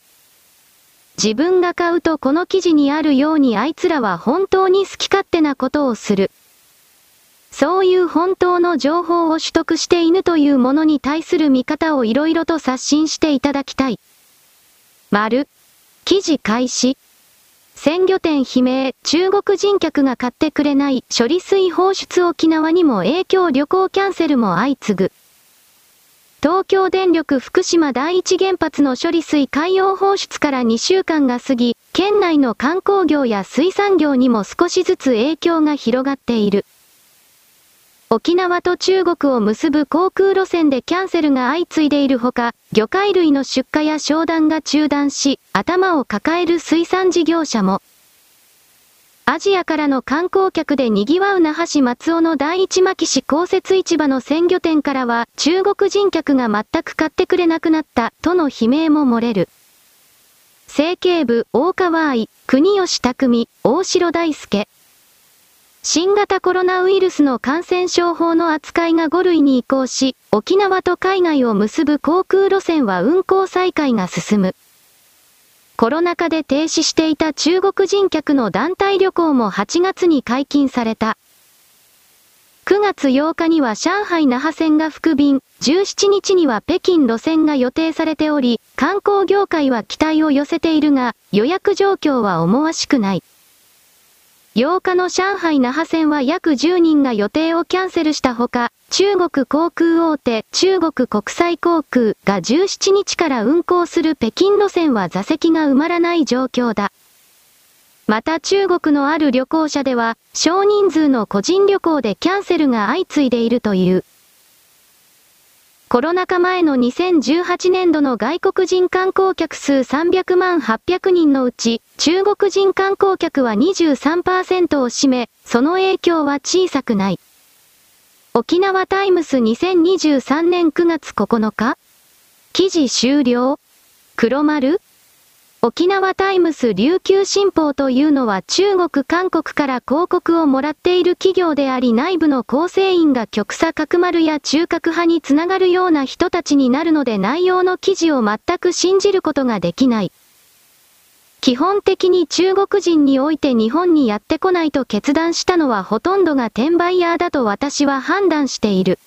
自分が飼うとこの記事にあるようにあいつらは本当に好き勝手なことをする。そういう本当の情報を取得して犬というものに対する見方をいろいろと刷新していただきたい。丸。記事開始。鮮魚店悲鳴、中国人客が買ってくれない処理水放出沖縄にも影響旅行キャンセルも相次ぐ。東京電力福島第一原発の処理水海洋放出から2週間が過ぎ、県内の観光業や水産業にも少しずつ影響が広がっている。沖縄と中国を結ぶ航空路線でキャンセルが相次いでいるほか、魚介類の出荷や商談が中断し、頭を抱える水産事業者も。アジアからの観光客で賑わう那覇市松尾の第一牧市公設市場の鮮魚店からは、中国人客が全く買ってくれなくなった、との悲鳴も漏れる。政経部、大川愛、国吉匠、大城大輔。新型コロナウイルスの感染症法の扱いが5類に移行し、沖縄と海外を結ぶ航空路線は運航再開が進む。コロナ禍で停止していた中国人客の団体旅行も8月に解禁された。9月8日には上海那覇線が復便、17日には北京路線が予定されており、観光業界は期待を寄せているが、予約状況は思わしくない。8日の上海那覇線は約10人が予定をキャンセルしたほか、中国航空大手中国国際航空が17日から運行する北京路線は座席が埋まらない状況だ。また中国のある旅行者では、少人数の個人旅行でキャンセルが相次いでいるという。コロナ禍前の2018年度の外国人観光客数300万800人のうち、中国人観光客は23%を占め、その影響は小さくない。沖縄タイムス2023年9月9日記事終了黒丸沖縄タイムス琉球新報というのは中国韓国から広告をもらっている企業であり内部の構成員が極左角丸や中核派につながるような人たちになるので内容の記事を全く信じることができない。基本的に中国人において日本にやってこないと決断したのはほとんどが転売ヤーだと私は判断している。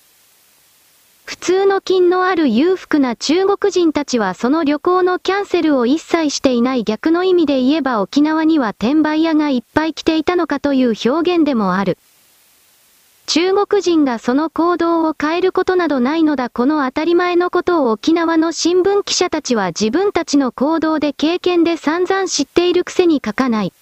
普通の金のある裕福な中国人たちはその旅行のキャンセルを一切していない逆の意味で言えば沖縄には転売屋がいっぱい来ていたのかという表現でもある。中国人がその行動を変えることなどないのだこの当たり前のことを沖縄の新聞記者たちは自分たちの行動で経験で散々知っているくせに書かない。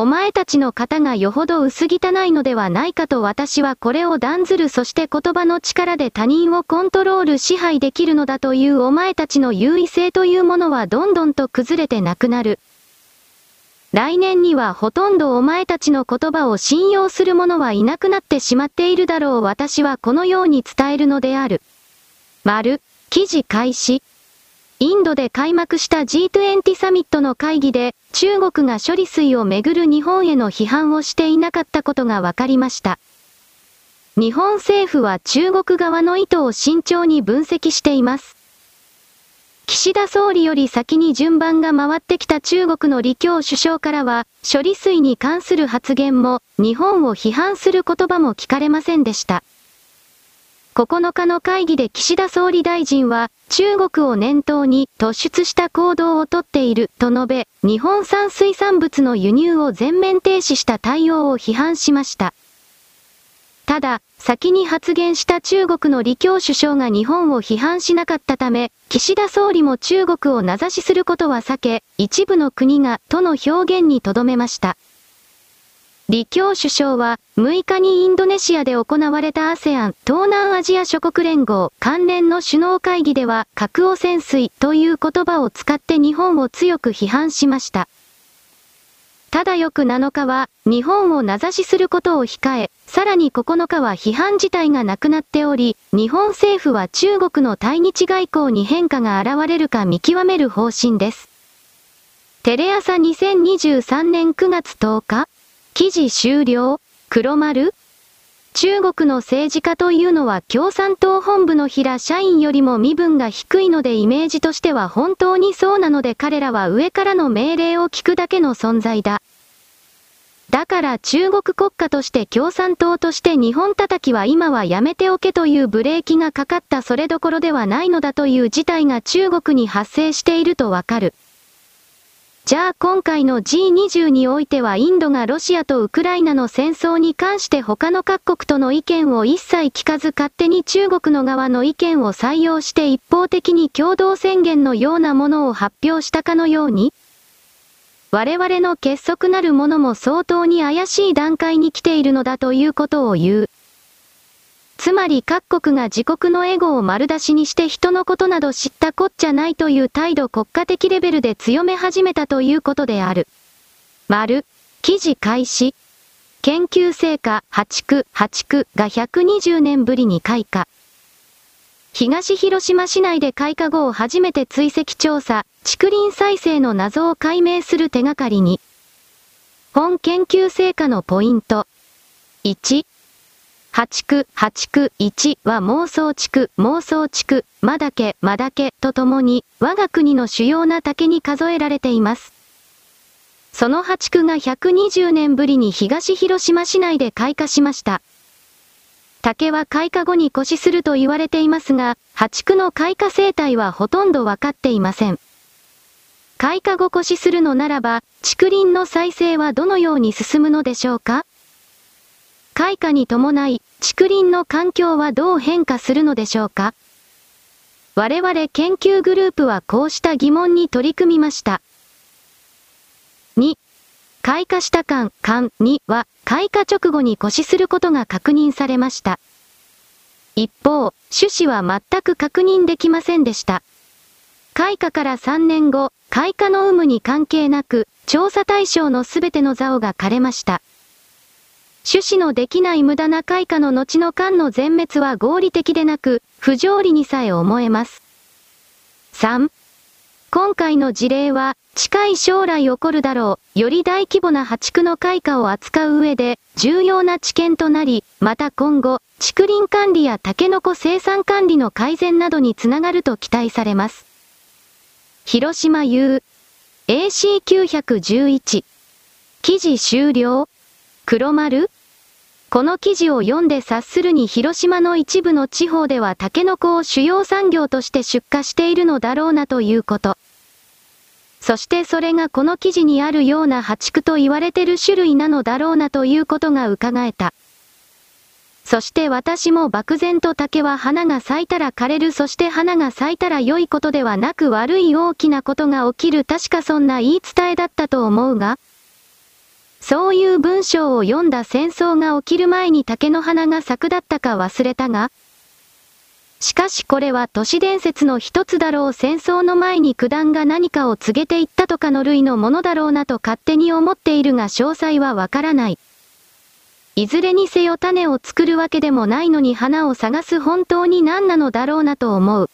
お前たちの型がよほど薄汚いのではないかと私はこれを断ずるそして言葉の力で他人をコントロール支配できるのだというお前たちの優位性というものはどんどんと崩れてなくなる。来年にはほとんどお前たちの言葉を信用する者はいなくなってしまっているだろう私はこのように伝えるのである。丸、記事開始。インドで開幕した G20 サミットの会議で、中国が処理水をめぐる日本への批判をしていなかったことが分かりました。日本政府は中国側の意図を慎重に分析しています。岸田総理より先に順番が回ってきた中国の李強首相からは、処理水に関する発言も、日本を批判する言葉も聞かれませんでした。9日の会議で岸田総理大臣は、中国を念頭に突出した行動をとっていると述べ、日本産水産物の輸入を全面停止した対応を批判しました。ただ、先に発言した中国の李強首相が日本を批判しなかったため、岸田総理も中国を名指しすることは避け、一部の国がとの表現にとどめました。李強首相は、6日にインドネシアで行われた ASEAN 東南アジア諸国連合関連の首脳会議では、核汚染水という言葉を使って日本を強く批判しました。ただ翌7日は、日本を名指しすることを控え、さらに9日は批判自体がなくなっており、日本政府は中国の対日外交に変化が現れるか見極める方針です。テレ朝2023年9月10日記事終了黒丸？中国の政治家というのは共産党本部の平社員よりも身分が低いのでイメージとしては本当にそうなので彼らは上からの命令を聞くだけの存在だ。だから中国国家として共産党として日本叩きは今はやめておけというブレーキがかかったそれどころではないのだという事態が中国に発生しているとわかる。じゃあ今回の G20 においてはインドがロシアとウクライナの戦争に関して他の各国との意見を一切聞かず勝手に中国の側の意見を採用して一方的に共同宣言のようなものを発表したかのように我々の結束なるものも相当に怪しい段階に来ているのだということを言う。つまり各国が自国のエゴを丸出しにして人のことなど知ったこっちゃないという態度国家的レベルで強め始めたということである。丸、記事開始。研究成果8区8区が120年ぶりに開花。東広島市内で開花後を初めて追跡調査、竹林再生の謎を解明する手がかりに。本研究成果のポイント。1、八区、八区1は妄想地区、妄想地区、まだけ、まだけとともに、我が国の主要な竹に数えられています。その八区が120年ぶりに東広島市内で開花しました。竹は開花後に枯死すると言われていますが、八区の開花生態はほとんどわかっていません。開花後枯死するのならば、竹林の再生はどのように進むのでしょうか？開花に伴い、竹林の環境はどう変化するのでしょうか？我々研究グループはこうした疑問に取り組みました。2、開花した間、間には、開花直後に枯死することが確認されました。一方、種子は全く確認できませんでした。開花から3年後、開花の有無に関係なく、調査対象のすべての竿が枯れました。種子のできない無駄な開花の後の間の全滅は合理的でなく、不条理にさえ思えます。3. 今回の事例は、近い将来起こるだろう、より大規模な破竹の開花を扱う上で、重要な知見となり、また今後、竹林管理やタケノコ生産管理の改善などにつながると期待されます。広島 U AC911 記事終了黒丸？この記事を読んで察するに広島の一部の地方ではタケノコを主要産業として出荷しているのだろうなということ。そしてそれがこの記事にあるような破竹と言われてる種類なのだろうなということが伺えた。そして私も漠然と竹は花が咲いたら枯れるそして花が咲いたら良いことではなく悪い大きなことが起きる確かそんな言い伝えだったと思うがそういう文章を読んだ戦争が起きる前に竹の花が咲くだったか忘れたがしかしこれは都市伝説の一つだろう戦争の前に九段が何かを告げていったとかの類のものだろうなと勝手に思っているが詳細はわからない。いずれにせよ種を作るわけでもないのに花を探す本当に何なのだろうなと思う。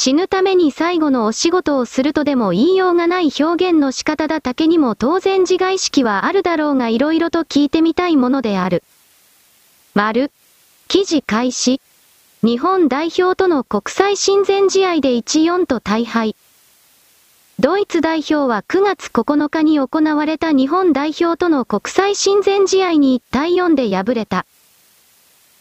死ぬために最後のお仕事をするとでも言いようがない表現の仕方だだけにも当然自害式はあるだろうが色々と聞いてみたいものである。丸。記事開始。日本代表との国際親善試合で1-4と大敗。ドイツ代表は9月9日に行われた日本代表との国際親善試合に1対4で敗れた。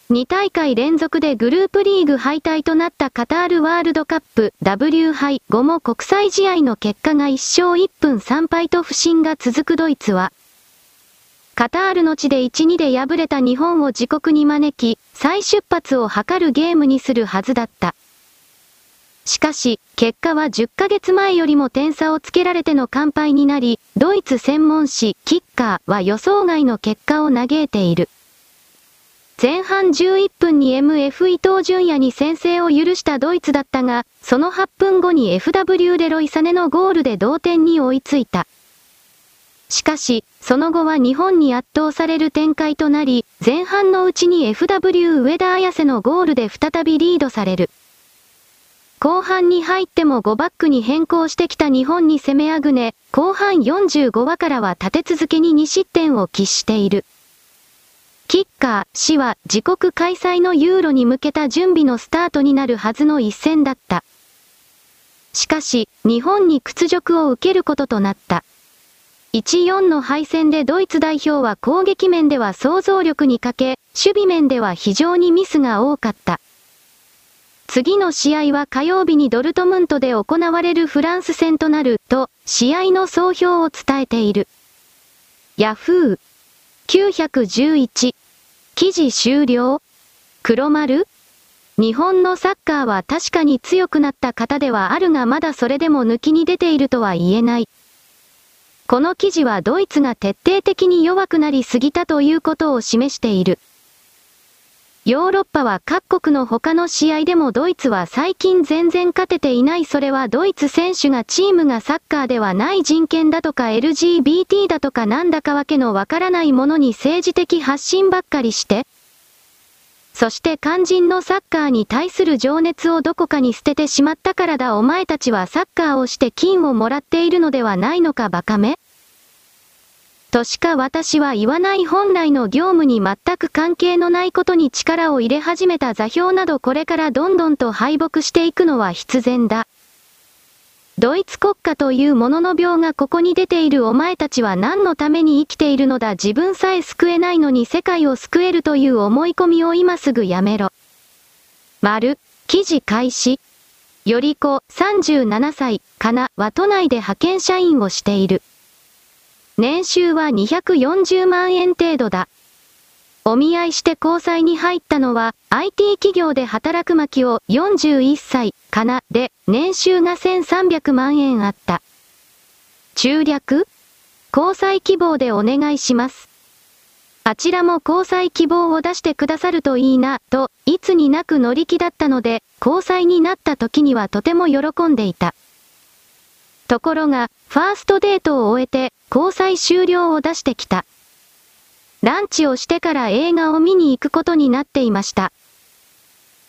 2大会連続でグループリーグ敗退となったカタールワールドカップ W 杯後も国際試合の結果が1勝1分3敗と不振が続くドイツは、カタールの地で1-2で敗れた日本を自国に招き、再出発を図るゲームにするはずだった。しかし、結果は10ヶ月前よりも点差をつけられての完敗になり、ドイツ専門誌、キッカーは予想外の結果を嘆いている。前半11分に MF 伊藤淳也に先制を許したドイツだったが、その8分後に FW レロイサネのゴールで同点に追いついた。しかし、その後は日本に圧倒される展開となり、前半のうちに FW 上田綾瀬のゴールで再びリードされる。後半に入っても5バックに変更してきた日本に攻めあぐね、後半45話からは立て続けに2失点を喫している。キッカー、氏は自国開催のユーロに向けた準備のスタートになるはずの一戦だった。しかし、日本に屈辱を受けることとなった。1-4の敗戦でドイツ代表は攻撃面では想像力に欠け、守備面では非常にミスが多かった。次の試合は火曜日にドルトムントで行われるフランス戦となると、試合の総評を伝えている。ヤフー911記事終了黒丸日本のサッカーは確かに強くなった方ではあるがまだそれでも抜きに出ているとは言えない。この記事はドイツが徹底的に弱くなりすぎたということを示している。ヨーロッパは各国の他の試合でもドイツは最近全然勝てていない。それはドイツ選手がチームがサッカーではない人権だとか LGBT だとかなんだかわけのわからないものに政治的発信ばっかりして、そして肝心のサッカーに対する情熱をどこかに捨ててしまったからだ。お前たちはサッカーをして金をもらっているのではないのかバカめ。としか私は言わない本来の業務に全く関係のないことに力を入れ始めた座標などこれからどんどんと敗北していくのは必然だ。ドイツ国家というものの病がここに出ているお前たちは何のために生きているのだ自分さえ救えないのに世界を救えるという思い込みを今すぐやめろ。丸、記事開始。より子、37歳、かな、は都内で派遣社員をしている。年収は240万円程度だ。お見合いして交際に入ったのは、IT 企業で働く巻を41歳かなで、年収が1300万円あった。中略？交際希望でお願いします。あちらも交際希望を出してくださるといいな、と、いつになく乗り気だったので、交際になった時にはとても喜んでいた。ところが、ファーストデートを終えて、交際終了を出してきた。ランチをしてから映画を見に行くことになっていました。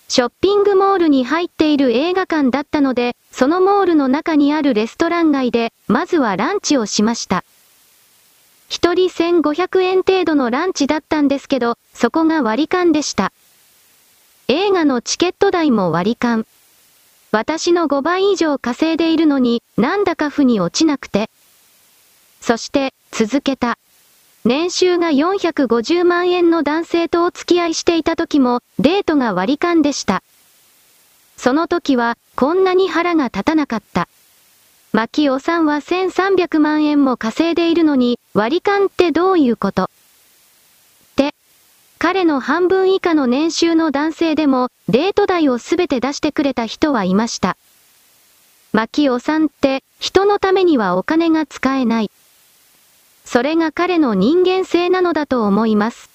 ショッピングモールに入っている映画館だったので、そのモールの中にあるレストラン街で、まずはランチをしました。一人1500円程度のランチだったんですけど、そこが割り勘でした。映画のチケット代も割り勘。私の5倍以上稼いでいるのに、なんだか負に落ちなくて。そして、続けた。年収が450万円の男性とお付き合いしていた時も、デートが割り勘でした。その時は、こんなに腹が立たなかった。牧尾さんは1300万円も稼いでいるのに、割り勘ってどういうこと？って、彼の半分以下の年収の男性でも、デート代をすべて出してくれた人はいました。牧尾さんって、人のためにはお金が使えない。それが彼の人間性なのだと思います。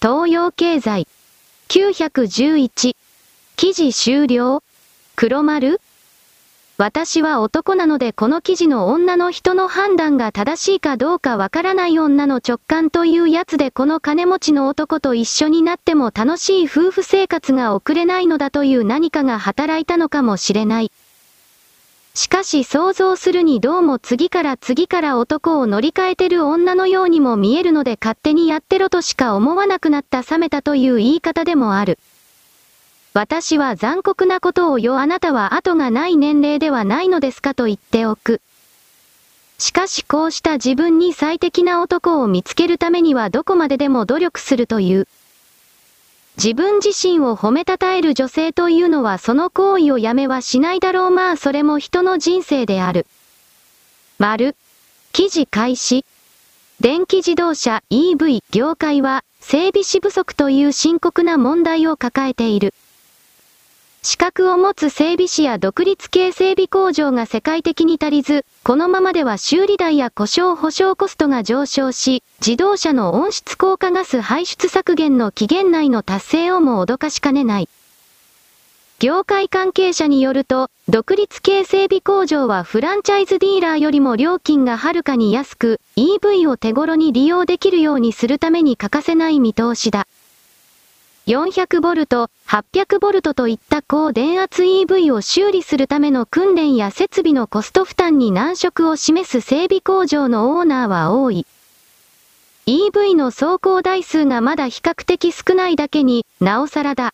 東洋経済。911。記事終了黒丸私は男なのでこの記事の女の人の判断が正しいかどうかわからない女の直感というやつでこの金持ちの男と一緒になっても楽しい夫婦生活が送れないのだという何かが働いたのかもしれない。しかし想像するにどうも次から次から男を乗り換えてる女のようにも見えるので勝手にやってろとしか思わなくなった冷めたという言い方でもある。私は残酷なことをよあなたは後がない年齢ではないのですかと言っておく。しかしこうした自分に最適な男を見つけるためにはどこまででも努力するという。自分自身を褒めたたえる女性というのはその行為をやめはしないだろうまあそれも人の人生である。丸。記事開始。電気自動車 EV 業界は整備士不足という深刻な問題を抱えている。資格を持つ整備士や独立系整備工場が世界的に足りず、このままでは修理代や故障保証コストが上昇し、自動車の温室効果ガス排出削減の期限内の達成をも脅かしかねない。業界関係者によると、独立系整備工場はフランチャイズディーラーよりも料金がはるかに安く、EV を手頃に利用できるようにするために欠かせない見通しだ。400ボルト、800ボルトといった高電圧 EV を修理するための訓練や設備のコスト負担に難色を示す整備工場のオーナーは多い。EV の走行台数がまだ比較的少ないだけに、なおさらだ。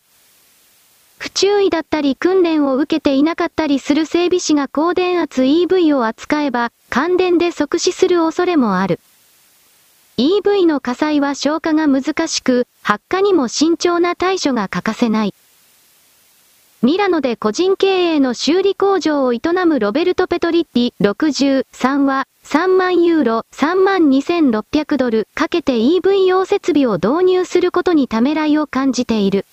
不注意だったり訓練を受けていなかったりする整備士が高電圧 EV を扱えば、感電で即死する恐れもある。EV の火災は消火が難しく、発火にも慎重な対処が欠かせない。ミラノで個人経営の修理工場を営むロベルト・ペトリッピ63は3万ユーロ3万2600ドルかけて EV 用設備を導入することにためらいを感じている。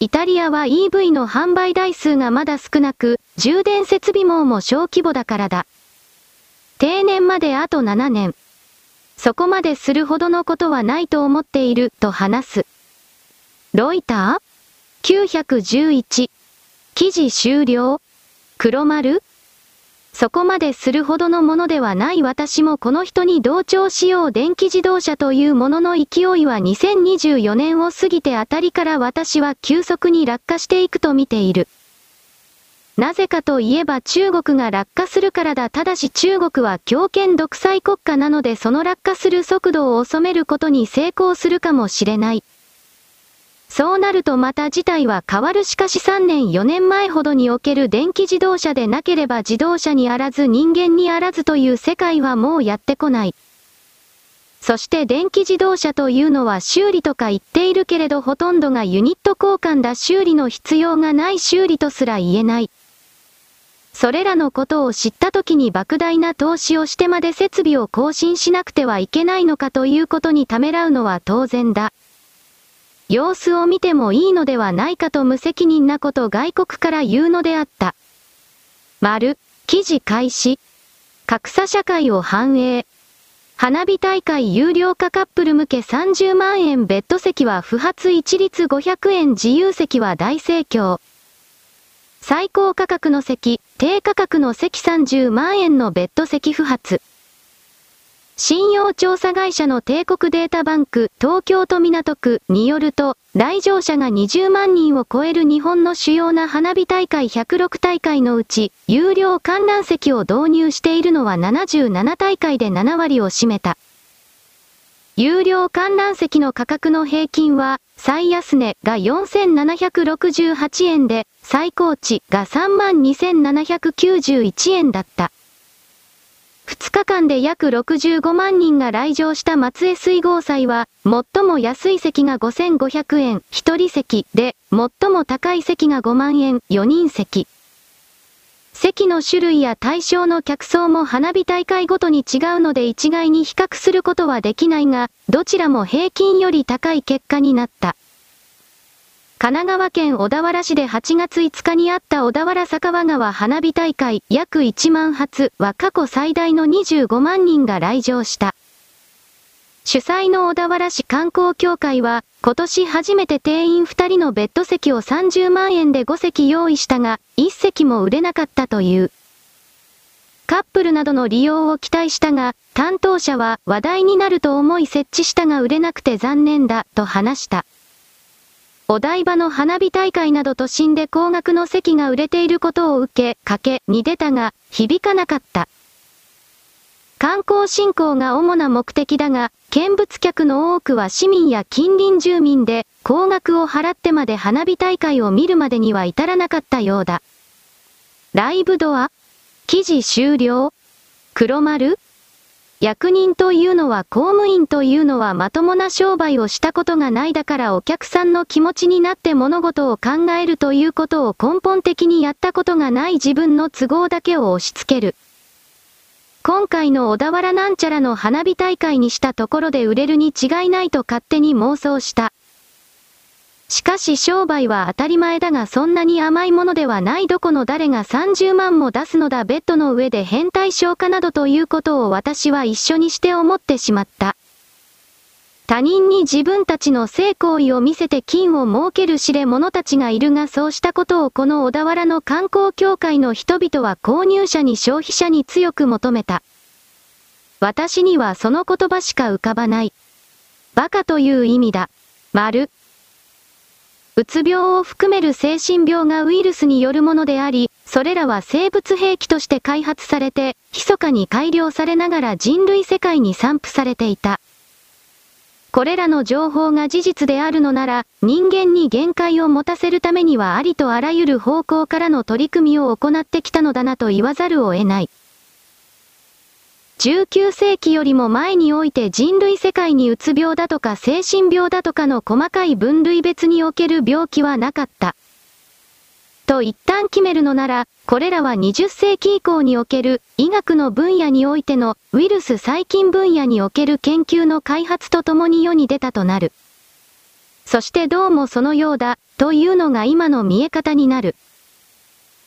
イタリアは EV の販売台数がまだ少なく、充電設備網も小規模だからだ。定年まであと7年。そこまでするほどのことはないと思っている、と話す。ロイター ?911。記事終了黒丸？そこまでするほどのものではない私もこの人に同調しよう電気自動車というものの勢いは2024年を過ぎてあたりから私は急速に落下していくと見ている。なぜかといえば中国が落下するからだ。ただし中国は強権独裁国家なのでその落下する速度を収めることに成功するかもしれない。そうなるとまた事態は変わるしかし3年4年前ほどにおける電気自動車でなければ自動車にあらず人間にあらずという世界はもうやってこない。そして電気自動車というのは修理とか言っているけれどほとんどがユニット交換だ修理の必要がない修理とすら言えない。それらのことを知った時に莫大な投資をしてまで設備を更新しなくてはいけないのかということにためらうのは当然だ。様子を見てもいいのではないかと無責任なこと外国から言うのであった。丸、記事開始。格差社会を反映。花火大会有料化カップル向け30万円ベッド席は不発一律500円自由席は大盛況。最高価格の席、低価格の席30万円のベッド席不発。信用調査会社の帝国データバンク東京都港区によると、来場者が20万人を超える日本の主要な花火大会106大会のうち、有料観覧席を導入しているのは77大会で7割を占めた。有料観覧席の価格の平均は、最安値が4768円で、最高値が32,791円だった。2日間で約65万人が来場した松江水郷祭は、最も安い席が5500円、1人席で、最も高い席が5万円、4人席。席の種類や対象の客層も花火大会ごとに違うので一概に比較することはできないが、どちらも平均より高い結果になった。神奈川県小田原市で8月5日にあった小田原坂和川花火大会約1万発は過去最大の25万人が来場した。主催の小田原市観光協会は、今年初めて定員2人のベッド席を30万円で5席用意したが、1席も売れなかったという。カップルなどの利用を期待したが、担当者は話題になると思い設置したが売れなくて残念だ、と話した。お台場の花火大会など都心で高額の席が売れていることを受け、賭けに出たが、響かなかった。観光振興が主な目的だが、見物客の多くは市民や近隣住民で、高額を払ってまで花火大会を見るまでには至らなかったようだ。ライブドア記事終了黒丸役人というのは公務員というのはまともな商売をしたことがないだからお客さんの気持ちになって物事を考えるということを根本的にやったことがない自分の都合だけを押し付ける。今回の小田原なんちゃらの花火大会にしたところで売れるに違いないと勝手に妄想した。しかし商売は当たり前だがそんなに甘いものではないどこの誰が30万も出すのだベッドの上で変態消化などということを私は一緒にして思ってしまった。他人に自分たちの性行為を見せて金を儲ける知れ者たちがいるがそうしたことをこの小田原の観光協会の人々は購入者に消費者に強く求めた。私にはその言葉しか浮かばない。バカという意味だ。丸。うつ病を含める精神病がウイルスによるものであり、それらは生物兵器として開発されて、密かに改良されながら人類世界に散布されていた。これらの情報が事実であるのなら、人間に限界を持たせるためにはありとあらゆる方向からの取り組みを行ってきたのだなと言わざるを得ない。19世紀よりも前において人類世界にうつ病だとか精神病だとかの細かい分類別における病気はなかった。と一旦決めるのなら、これらは20世紀以降における医学の分野においてのウイルス細菌分野における研究の開発とともに世に出たとなる。そしてどうもそのようだ、というのが今の見え方になる。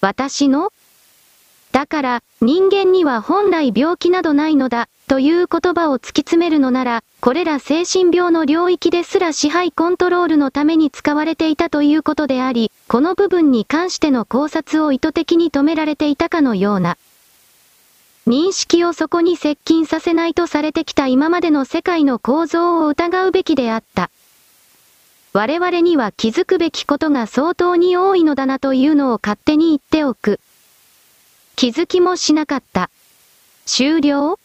私の？だから、人間には本来病気などないのだ、という言葉を突き詰めるのなら、これら精神病の領域ですら支配コントロールのために使われていたということであり、この部分に関しての考察を意図的に止められていたかのような。認識をそこに接近させないとされてきた今までの世界の構造を疑うべきであった。我々には気づくべきことが相当に多いのだなというのを勝手に言っておく。気づきもしなかった。終了？